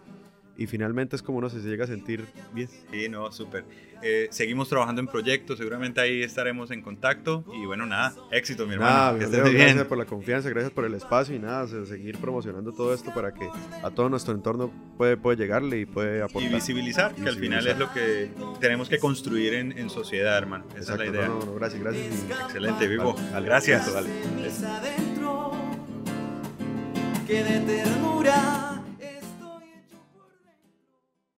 y finalmente es como uno se llega a sentir bien. Sí, no, súper. Eh, seguimos trabajando en proyectos, seguramente ahí estaremos en contacto y bueno, nada, éxito mi hermano. que estés bien. Gracias por la confianza, gracias por el espacio y nada, seguir promocionando todo esto para que a todo nuestro entorno puede, puede llegarle y puede aportar. Y visibilizar, que al final es lo que tenemos que construir en, en sociedad, hermano. Esa es la idea. No, no, gracias, gracias. Excelente, Vivo. gracias. Que de ternura